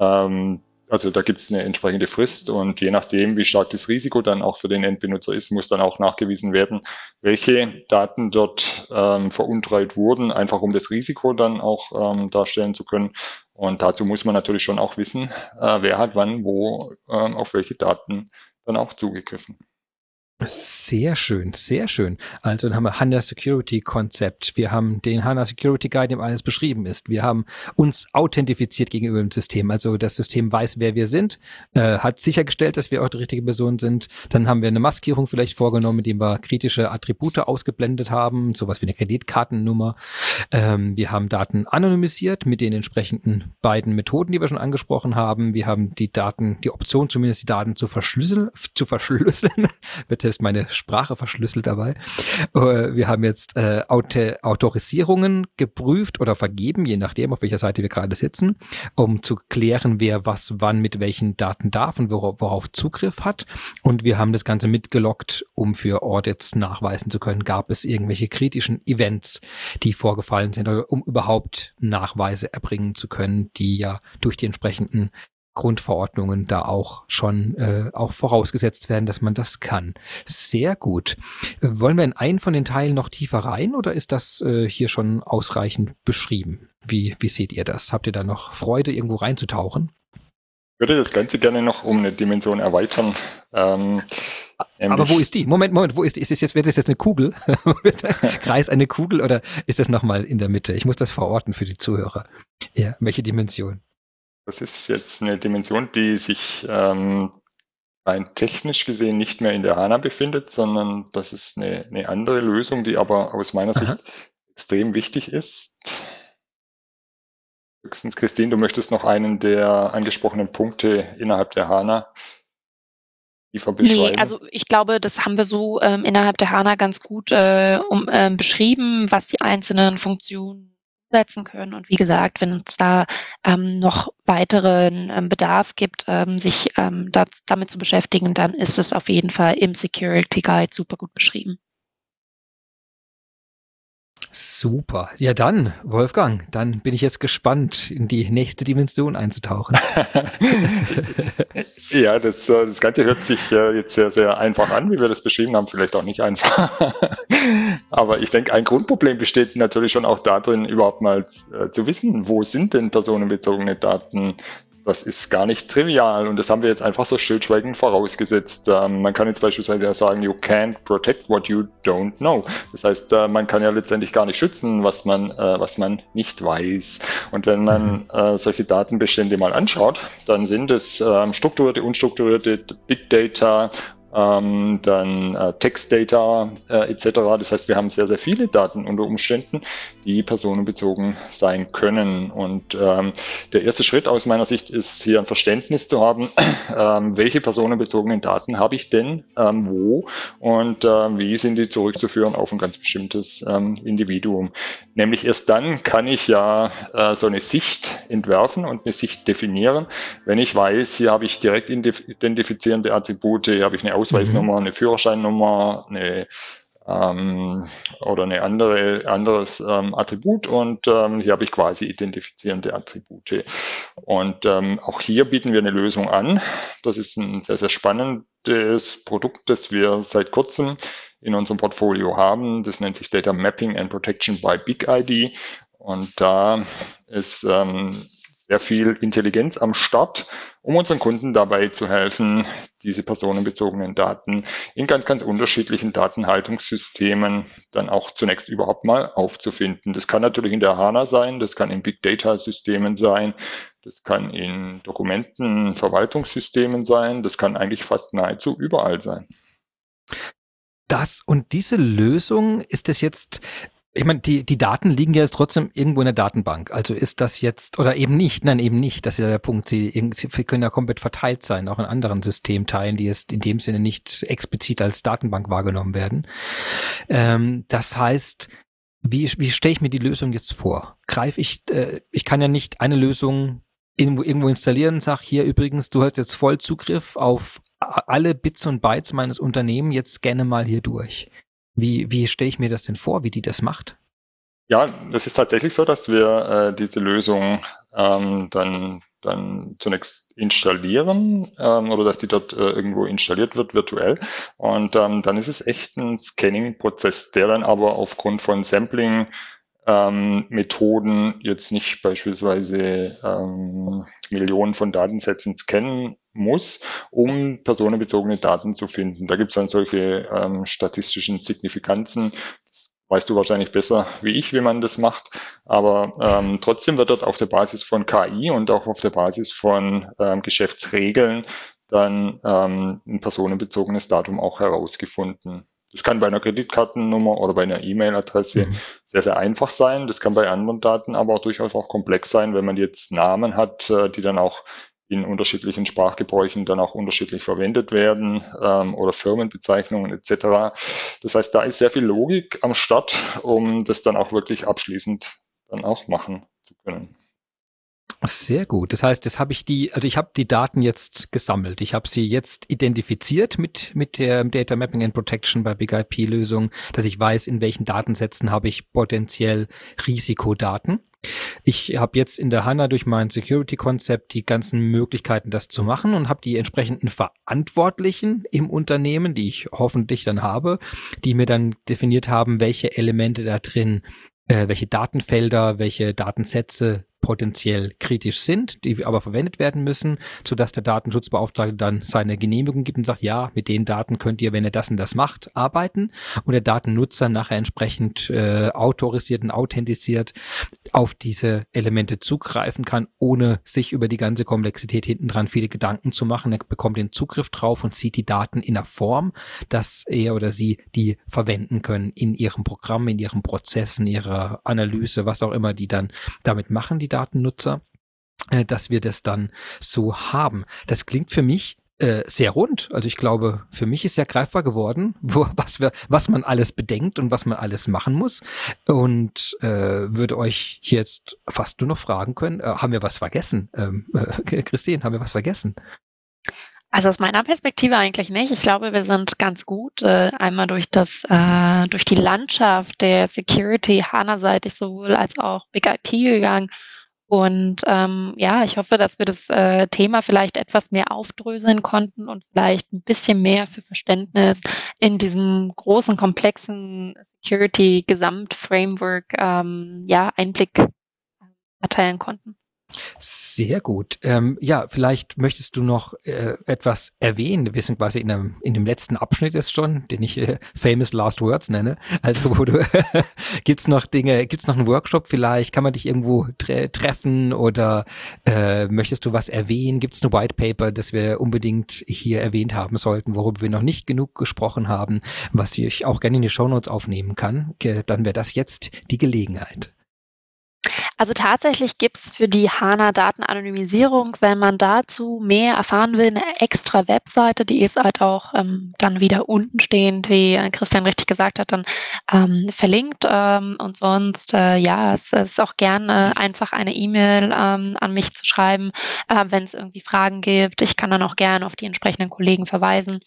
ähm, also da gibt es eine entsprechende Frist und je nachdem, wie stark das Risiko dann auch für den Endbenutzer ist, muss dann auch nachgewiesen werden, welche Daten dort ähm, veruntreut wurden, einfach um das Risiko dann auch ähm, darstellen zu können. Und dazu muss man natürlich schon auch wissen, äh, wer hat wann, wo, äh, auf welche Daten dann auch zugegriffen. Sehr schön, sehr schön. Also dann haben wir HANA Security Konzept. Wir haben den HANA Security Guide, dem alles beschrieben ist. Wir haben uns authentifiziert gegenüber dem System. Also das System weiß, wer wir sind, äh, hat sichergestellt, dass wir auch die richtige Person sind. Dann haben wir eine Maskierung vielleicht vorgenommen, indem wir kritische Attribute ausgeblendet haben, sowas wie eine Kreditkartennummer. Ähm, wir haben Daten anonymisiert mit den entsprechenden beiden Methoden, die wir schon angesprochen haben. Wir haben die Daten, die Option zumindest die Daten zu verschlüsseln, zu verschlüsseln. Bitte ist meine Sprache verschlüsselt dabei. Äh, wir haben jetzt äh, Autorisierungen geprüft oder vergeben, je nachdem, auf welcher Seite wir gerade sitzen, um zu klären, wer was wann mit welchen Daten darf und worauf, worauf Zugriff hat. Und wir haben das Ganze mitgelockt, um für Audits nachweisen zu können, gab es irgendwelche kritischen Events, die vorgefallen sind, um überhaupt Nachweise erbringen zu können, die ja durch die entsprechenden Grundverordnungen da auch schon äh, auch vorausgesetzt werden, dass man das kann. Sehr gut. Wollen wir in einen von den Teilen noch tiefer rein oder ist das äh, hier schon ausreichend beschrieben? Wie, wie seht ihr das? Habt ihr da noch Freude, irgendwo reinzutauchen? Ich würde das Ganze gerne noch um eine Dimension erweitern. Ähm, Aber wo ist die? Moment, Moment, wo ist die? Ist es jetzt, ist jetzt eine Kugel? Kreis eine Kugel oder ist das nochmal in der Mitte? Ich muss das verorten für die Zuhörer. Ja, welche Dimension? Das ist jetzt eine Dimension, die sich ähm, rein technisch gesehen nicht mehr in der HANA befindet, sondern das ist eine, eine andere Lösung, die aber aus meiner Aha. Sicht extrem wichtig ist. Höchstens, Christine, du möchtest noch einen der angesprochenen Punkte innerhalb der HANA? Nee, also ich glaube, das haben wir so ähm, innerhalb der HANA ganz gut äh, um, äh, beschrieben, was die einzelnen Funktionen setzen können. Und wie gesagt, wenn es da ähm, noch weiteren ähm, Bedarf gibt, ähm, sich ähm, das, damit zu beschäftigen, dann ist es auf jeden Fall im Security Guide super gut beschrieben. Super. Ja, dann, Wolfgang, dann bin ich jetzt gespannt, in die nächste Dimension einzutauchen. ja, das, äh, das Ganze hört sich jetzt sehr, sehr einfach an, wie wir das beschrieben haben. Vielleicht auch nicht einfach. Aber ich denke, ein Grundproblem besteht natürlich schon auch darin, überhaupt mal äh, zu wissen, wo sind denn personenbezogene Daten das ist gar nicht trivial und das haben wir jetzt einfach so stillschweigend vorausgesetzt. Ähm, man kann jetzt beispielsweise ja sagen, you can't protect what you don't know. Das heißt, äh, man kann ja letztendlich gar nicht schützen, was man, äh, was man nicht weiß. Und wenn man mhm. äh, solche Datenbestände mal anschaut, dann sind es ähm, strukturierte, unstrukturierte Big Data, ähm, dann äh, Textdata äh, etc. Das heißt, wir haben sehr, sehr viele Daten unter Umständen, die personenbezogen sein können. Und ähm, der erste Schritt aus meiner Sicht ist hier ein Verständnis zu haben, ähm, welche personenbezogenen Daten habe ich denn ähm, wo und äh, wie sind die zurückzuführen auf ein ganz bestimmtes ähm, Individuum. Nämlich erst dann kann ich ja äh, so eine Sicht entwerfen und eine Sicht definieren, wenn ich weiß, hier habe ich direkt identifizierende Attribute, hier habe ich eine Ausweisnummer, mhm. eine Führerscheinnummer, eine ähm, oder eine andere anderes ähm, Attribut und ähm, hier habe ich quasi identifizierende Attribute. Und ähm, auch hier bieten wir eine Lösung an. Das ist ein sehr, sehr spannendes Produkt, das wir seit kurzem in unserem Portfolio haben. Das nennt sich Data Mapping and Protection by Big ID. Und da ist ähm, sehr viel Intelligenz am Start, um unseren Kunden dabei zu helfen, diese personenbezogenen Daten in ganz, ganz unterschiedlichen Datenhaltungssystemen dann auch zunächst überhaupt mal aufzufinden. Das kann natürlich in der HANA sein, das kann in Big Data Systemen sein, das kann in Dokumenten, Verwaltungssystemen sein, das kann eigentlich fast nahezu überall sein. Das und diese Lösung ist es jetzt ich meine, die, die Daten liegen ja jetzt trotzdem irgendwo in der Datenbank. Also ist das jetzt, oder eben nicht, nein, eben nicht, das ist ja der Punkt. Sie, sie können ja komplett verteilt sein, auch in anderen Systemteilen, die jetzt in dem Sinne nicht explizit als Datenbank wahrgenommen werden. Ähm, das heißt, wie, wie stelle ich mir die Lösung jetzt vor? Greife ich, äh, ich kann ja nicht eine Lösung irgendwo, irgendwo installieren, sag hier übrigens, du hast jetzt voll Zugriff auf alle Bits und Bytes meines Unternehmens, jetzt scanne mal hier durch. Wie, wie stelle ich mir das denn vor, wie die das macht? Ja, es ist tatsächlich so, dass wir äh, diese Lösung ähm, dann, dann zunächst installieren ähm, oder dass die dort äh, irgendwo installiert wird virtuell. Und ähm, dann ist es echt ein Scanning-Prozess, der dann aber aufgrund von Sampling ähm, Methoden jetzt nicht beispielsweise ähm, Millionen von Datensätzen scannen muss, um personenbezogene Daten zu finden. Da gibt es dann solche ähm, statistischen Signifikanzen. Weißt du wahrscheinlich besser wie ich, wie man das macht. Aber ähm, trotzdem wird dort auf der Basis von KI und auch auf der Basis von ähm, Geschäftsregeln dann ähm, ein personenbezogenes Datum auch herausgefunden. Das kann bei einer Kreditkartennummer oder bei einer E-Mail-Adresse mhm. sehr, sehr einfach sein. Das kann bei anderen Daten aber auch durchaus auch komplex sein, wenn man jetzt Namen hat, äh, die dann auch in unterschiedlichen Sprachgebräuchen dann auch unterschiedlich verwendet werden ähm, oder Firmenbezeichnungen etc. Das heißt, da ist sehr viel Logik am Start, um das dann auch wirklich abschließend dann auch machen zu können. Sehr gut. Das heißt, das habe ich die, also ich habe die Daten jetzt gesammelt. Ich habe sie jetzt identifiziert mit mit der Data Mapping and Protection bei Big IP Lösung, dass ich weiß, in welchen Datensätzen habe ich potenziell Risikodaten. Ich habe jetzt in der HANA durch mein Security-Konzept die ganzen Möglichkeiten, das zu machen und habe die entsprechenden Verantwortlichen im Unternehmen, die ich hoffentlich dann habe, die mir dann definiert haben, welche Elemente da drin, äh, welche Datenfelder, welche Datensätze potenziell kritisch sind, die aber verwendet werden müssen, sodass der Datenschutzbeauftragte dann seine Genehmigung gibt und sagt, ja, mit den Daten könnt ihr, wenn ihr das und das macht, arbeiten und der Datennutzer nachher entsprechend äh, autorisiert und authentisiert auf diese Elemente zugreifen kann, ohne sich über die ganze Komplexität hinten dran viele Gedanken zu machen. Er bekommt den Zugriff drauf und sieht die Daten in einer Form, dass er oder sie die verwenden können in ihrem Programm, in ihrem Prozess, in ihrer Analyse, was auch immer die dann damit machen, die Datennutzer, äh, dass wir das dann so haben. Das klingt für mich äh, sehr rund. Also ich glaube, für mich ist ja greifbar geworden, wo, was, wir, was man alles bedenkt und was man alles machen muss. Und äh, würde euch jetzt fast nur noch fragen können, äh, haben wir was vergessen? Ähm, äh, Christine, haben wir was vergessen? Also aus meiner Perspektive eigentlich nicht. Ich glaube, wir sind ganz gut äh, einmal durch das äh, durch die Landschaft der Security HANA-seitig sowohl als auch Big IP gegangen und ähm, ja, ich hoffe, dass wir das äh, Thema vielleicht etwas mehr aufdröseln konnten und vielleicht ein bisschen mehr für Verständnis in diesem großen, komplexen Security-Gesamtframework ähm, ja, Einblick äh, erteilen konnten. Sehr gut. Ähm, ja, vielleicht möchtest du noch äh, etwas erwähnen. Wir sind quasi in, einem, in dem letzten Abschnitt jetzt schon, den ich äh, Famous Last Words nenne. Also wo du gibt's noch Dinge, gibt's noch einen Workshop vielleicht? Kann man dich irgendwo tre treffen oder äh, möchtest du was erwähnen? Gibt's ein White Paper, das wir unbedingt hier erwähnt haben sollten, worüber wir noch nicht genug gesprochen haben, was ich auch gerne in die Shownotes aufnehmen kann? Dann wäre das jetzt die Gelegenheit. Also tatsächlich gibt es für die HANA-Datenanonymisierung, wenn man dazu mehr erfahren will, eine extra Webseite, die ist halt auch ähm, dann wieder unten stehend, wie Christian richtig gesagt hat, dann ähm, verlinkt. Ähm, und sonst, äh, ja, es, es, ist auch gerne einfach eine E-Mail ähm, an mich zu schreiben, äh, wenn es irgendwie Fragen gibt. Ich kann dann auch gerne auf die entsprechenden Kollegen verweisen.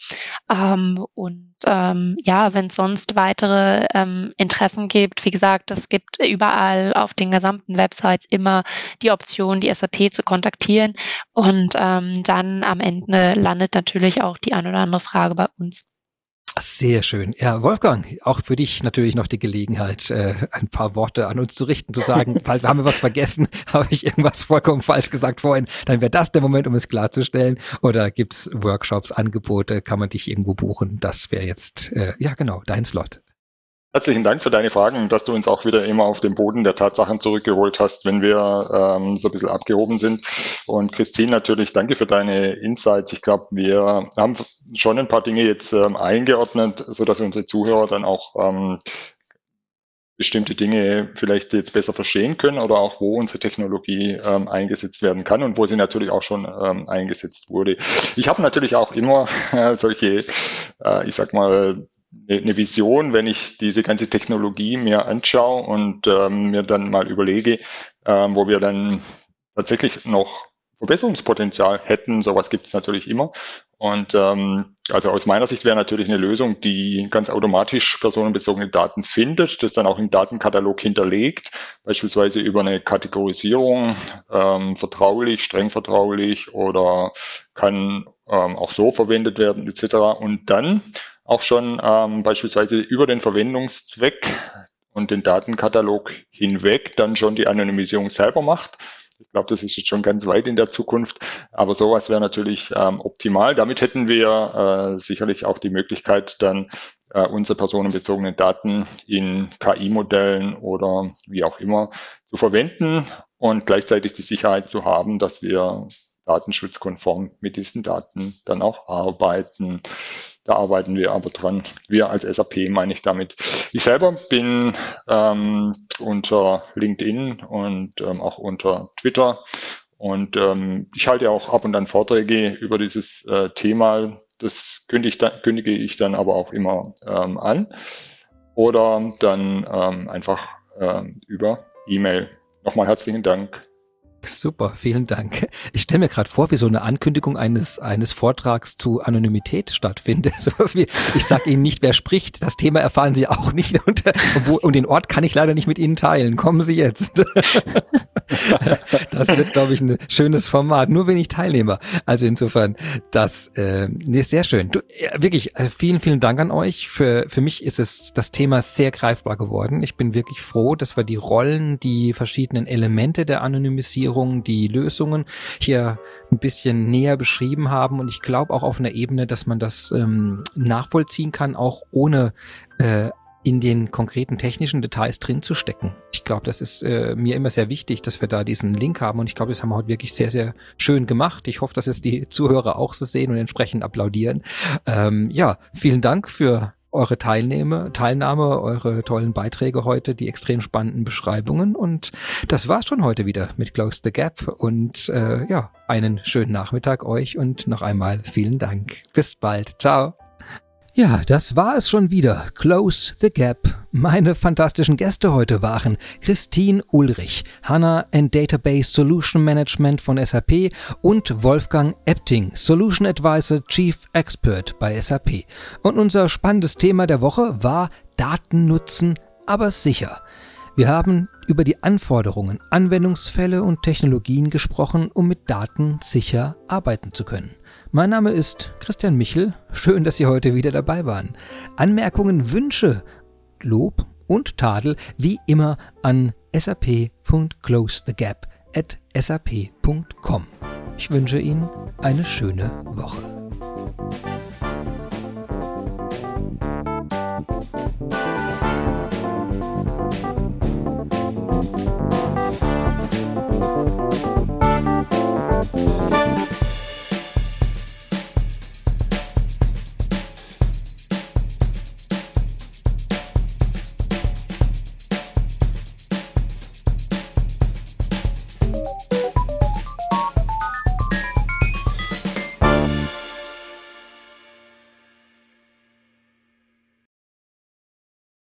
Ähm, und ähm, ja, wenn es sonst weitere Interessen gibt, wie gesagt, es gibt überall auf den gesamten Websites immer die Option, die SAP zu kontaktieren. Und ähm, dann am Ende landet natürlich auch die ein oder andere Frage bei uns. Sehr schön. Ja, Wolfgang, auch für dich natürlich noch die Gelegenheit, äh, ein paar Worte an uns zu richten, zu sagen, haben wir was vergessen, habe ich irgendwas vollkommen falsch gesagt vorhin, dann wäre das der Moment, um es klarzustellen. Oder gibt's Workshops, Angebote, kann man dich irgendwo buchen? Das wäre jetzt, äh, ja genau, dein Slot. Herzlichen Dank für deine Fragen dass du uns auch wieder immer auf den Boden der Tatsachen zurückgeholt hast, wenn wir ähm, so ein bisschen abgehoben sind. Und Christine, natürlich danke für deine Insights. Ich glaube, wir haben schon ein paar Dinge jetzt ähm, eingeordnet, so dass unsere Zuhörer dann auch ähm, bestimmte Dinge vielleicht jetzt besser verstehen können oder auch wo unsere Technologie ähm, eingesetzt werden kann und wo sie natürlich auch schon ähm, eingesetzt wurde. Ich habe natürlich auch immer äh, solche, äh, ich sag mal, eine Vision, wenn ich diese ganze Technologie mir anschaue und ähm, mir dann mal überlege, ähm, wo wir dann tatsächlich noch Verbesserungspotenzial hätten. Sowas gibt es natürlich immer. Und ähm, also aus meiner Sicht wäre natürlich eine Lösung, die ganz automatisch personenbezogene Daten findet, das dann auch im Datenkatalog hinterlegt, beispielsweise über eine Kategorisierung, ähm, vertraulich, streng vertraulich oder kann ähm, auch so verwendet werden etc. Und dann auch schon ähm, beispielsweise über den Verwendungszweck und den Datenkatalog hinweg dann schon die Anonymisierung selber macht. Ich glaube, das ist jetzt schon ganz weit in der Zukunft, aber sowas wäre natürlich ähm, optimal. Damit hätten wir äh, sicherlich auch die Möglichkeit, dann äh, unsere personenbezogenen Daten in KI-Modellen oder wie auch immer zu verwenden und gleichzeitig die Sicherheit zu haben, dass wir datenschutzkonform mit diesen Daten dann auch arbeiten. Da arbeiten wir aber dran. Wir als SAP meine ich damit. Ich selber bin ähm, unter LinkedIn und ähm, auch unter Twitter und ähm, ich halte auch ab und an Vorträge über dieses äh, Thema. Das kündige ich, dann, kündige ich dann aber auch immer ähm, an. Oder dann ähm, einfach ähm, über E-Mail. Nochmal herzlichen Dank. Super, vielen Dank. Ich stelle mir gerade vor, wie so eine Ankündigung eines, eines Vortrags zu Anonymität stattfindet. So wie, ich sage Ihnen nicht, wer spricht. Das Thema erfahren Sie auch nicht. Und, und den Ort kann ich leider nicht mit Ihnen teilen. Kommen Sie jetzt. Das wird, glaube ich, ein schönes Format. Nur wenig Teilnehmer. Also insofern, das äh, nee, sehr schön. Du, wirklich, äh, vielen, vielen Dank an euch. Für, für mich ist es das Thema sehr greifbar geworden. Ich bin wirklich froh, dass wir die Rollen, die verschiedenen Elemente der Anonymisierung Optimierungen, die Lösungen hier ein bisschen näher beschrieben haben. Und ich glaube auch auf einer Ebene, dass man das ähm, nachvollziehen kann, auch ohne äh, in den konkreten technischen Details drin zu stecken. Ich glaube, das ist äh, mir immer sehr wichtig, dass wir da diesen Link haben und ich glaube, das haben wir heute wirklich sehr, sehr schön gemacht. Ich hoffe, dass es die Zuhörer auch so sehen und entsprechend applaudieren. Ähm, ja, vielen Dank für eure Teilnahme, Teilnahme, eure tollen Beiträge heute, die extrem spannenden Beschreibungen. Und das war's schon heute wieder mit Close the Gap. Und äh, ja, einen schönen Nachmittag euch und noch einmal vielen Dank. Bis bald. Ciao. Ja, das war es schon wieder. Close the Gap. Meine fantastischen Gäste heute waren Christine Ulrich, HANA and Database Solution Management von SAP und Wolfgang Epting, Solution Advisor Chief Expert bei SAP. Und unser spannendes Thema der Woche war Daten nutzen, aber sicher. Wir haben über die Anforderungen, Anwendungsfälle und Technologien gesprochen, um mit Daten sicher arbeiten zu können. Mein Name ist Christian Michel. Schön, dass Sie heute wieder dabei waren. Anmerkungen, Wünsche, Lob und Tadel wie immer an sap.closethegap. Ich wünsche Ihnen eine schöne Woche.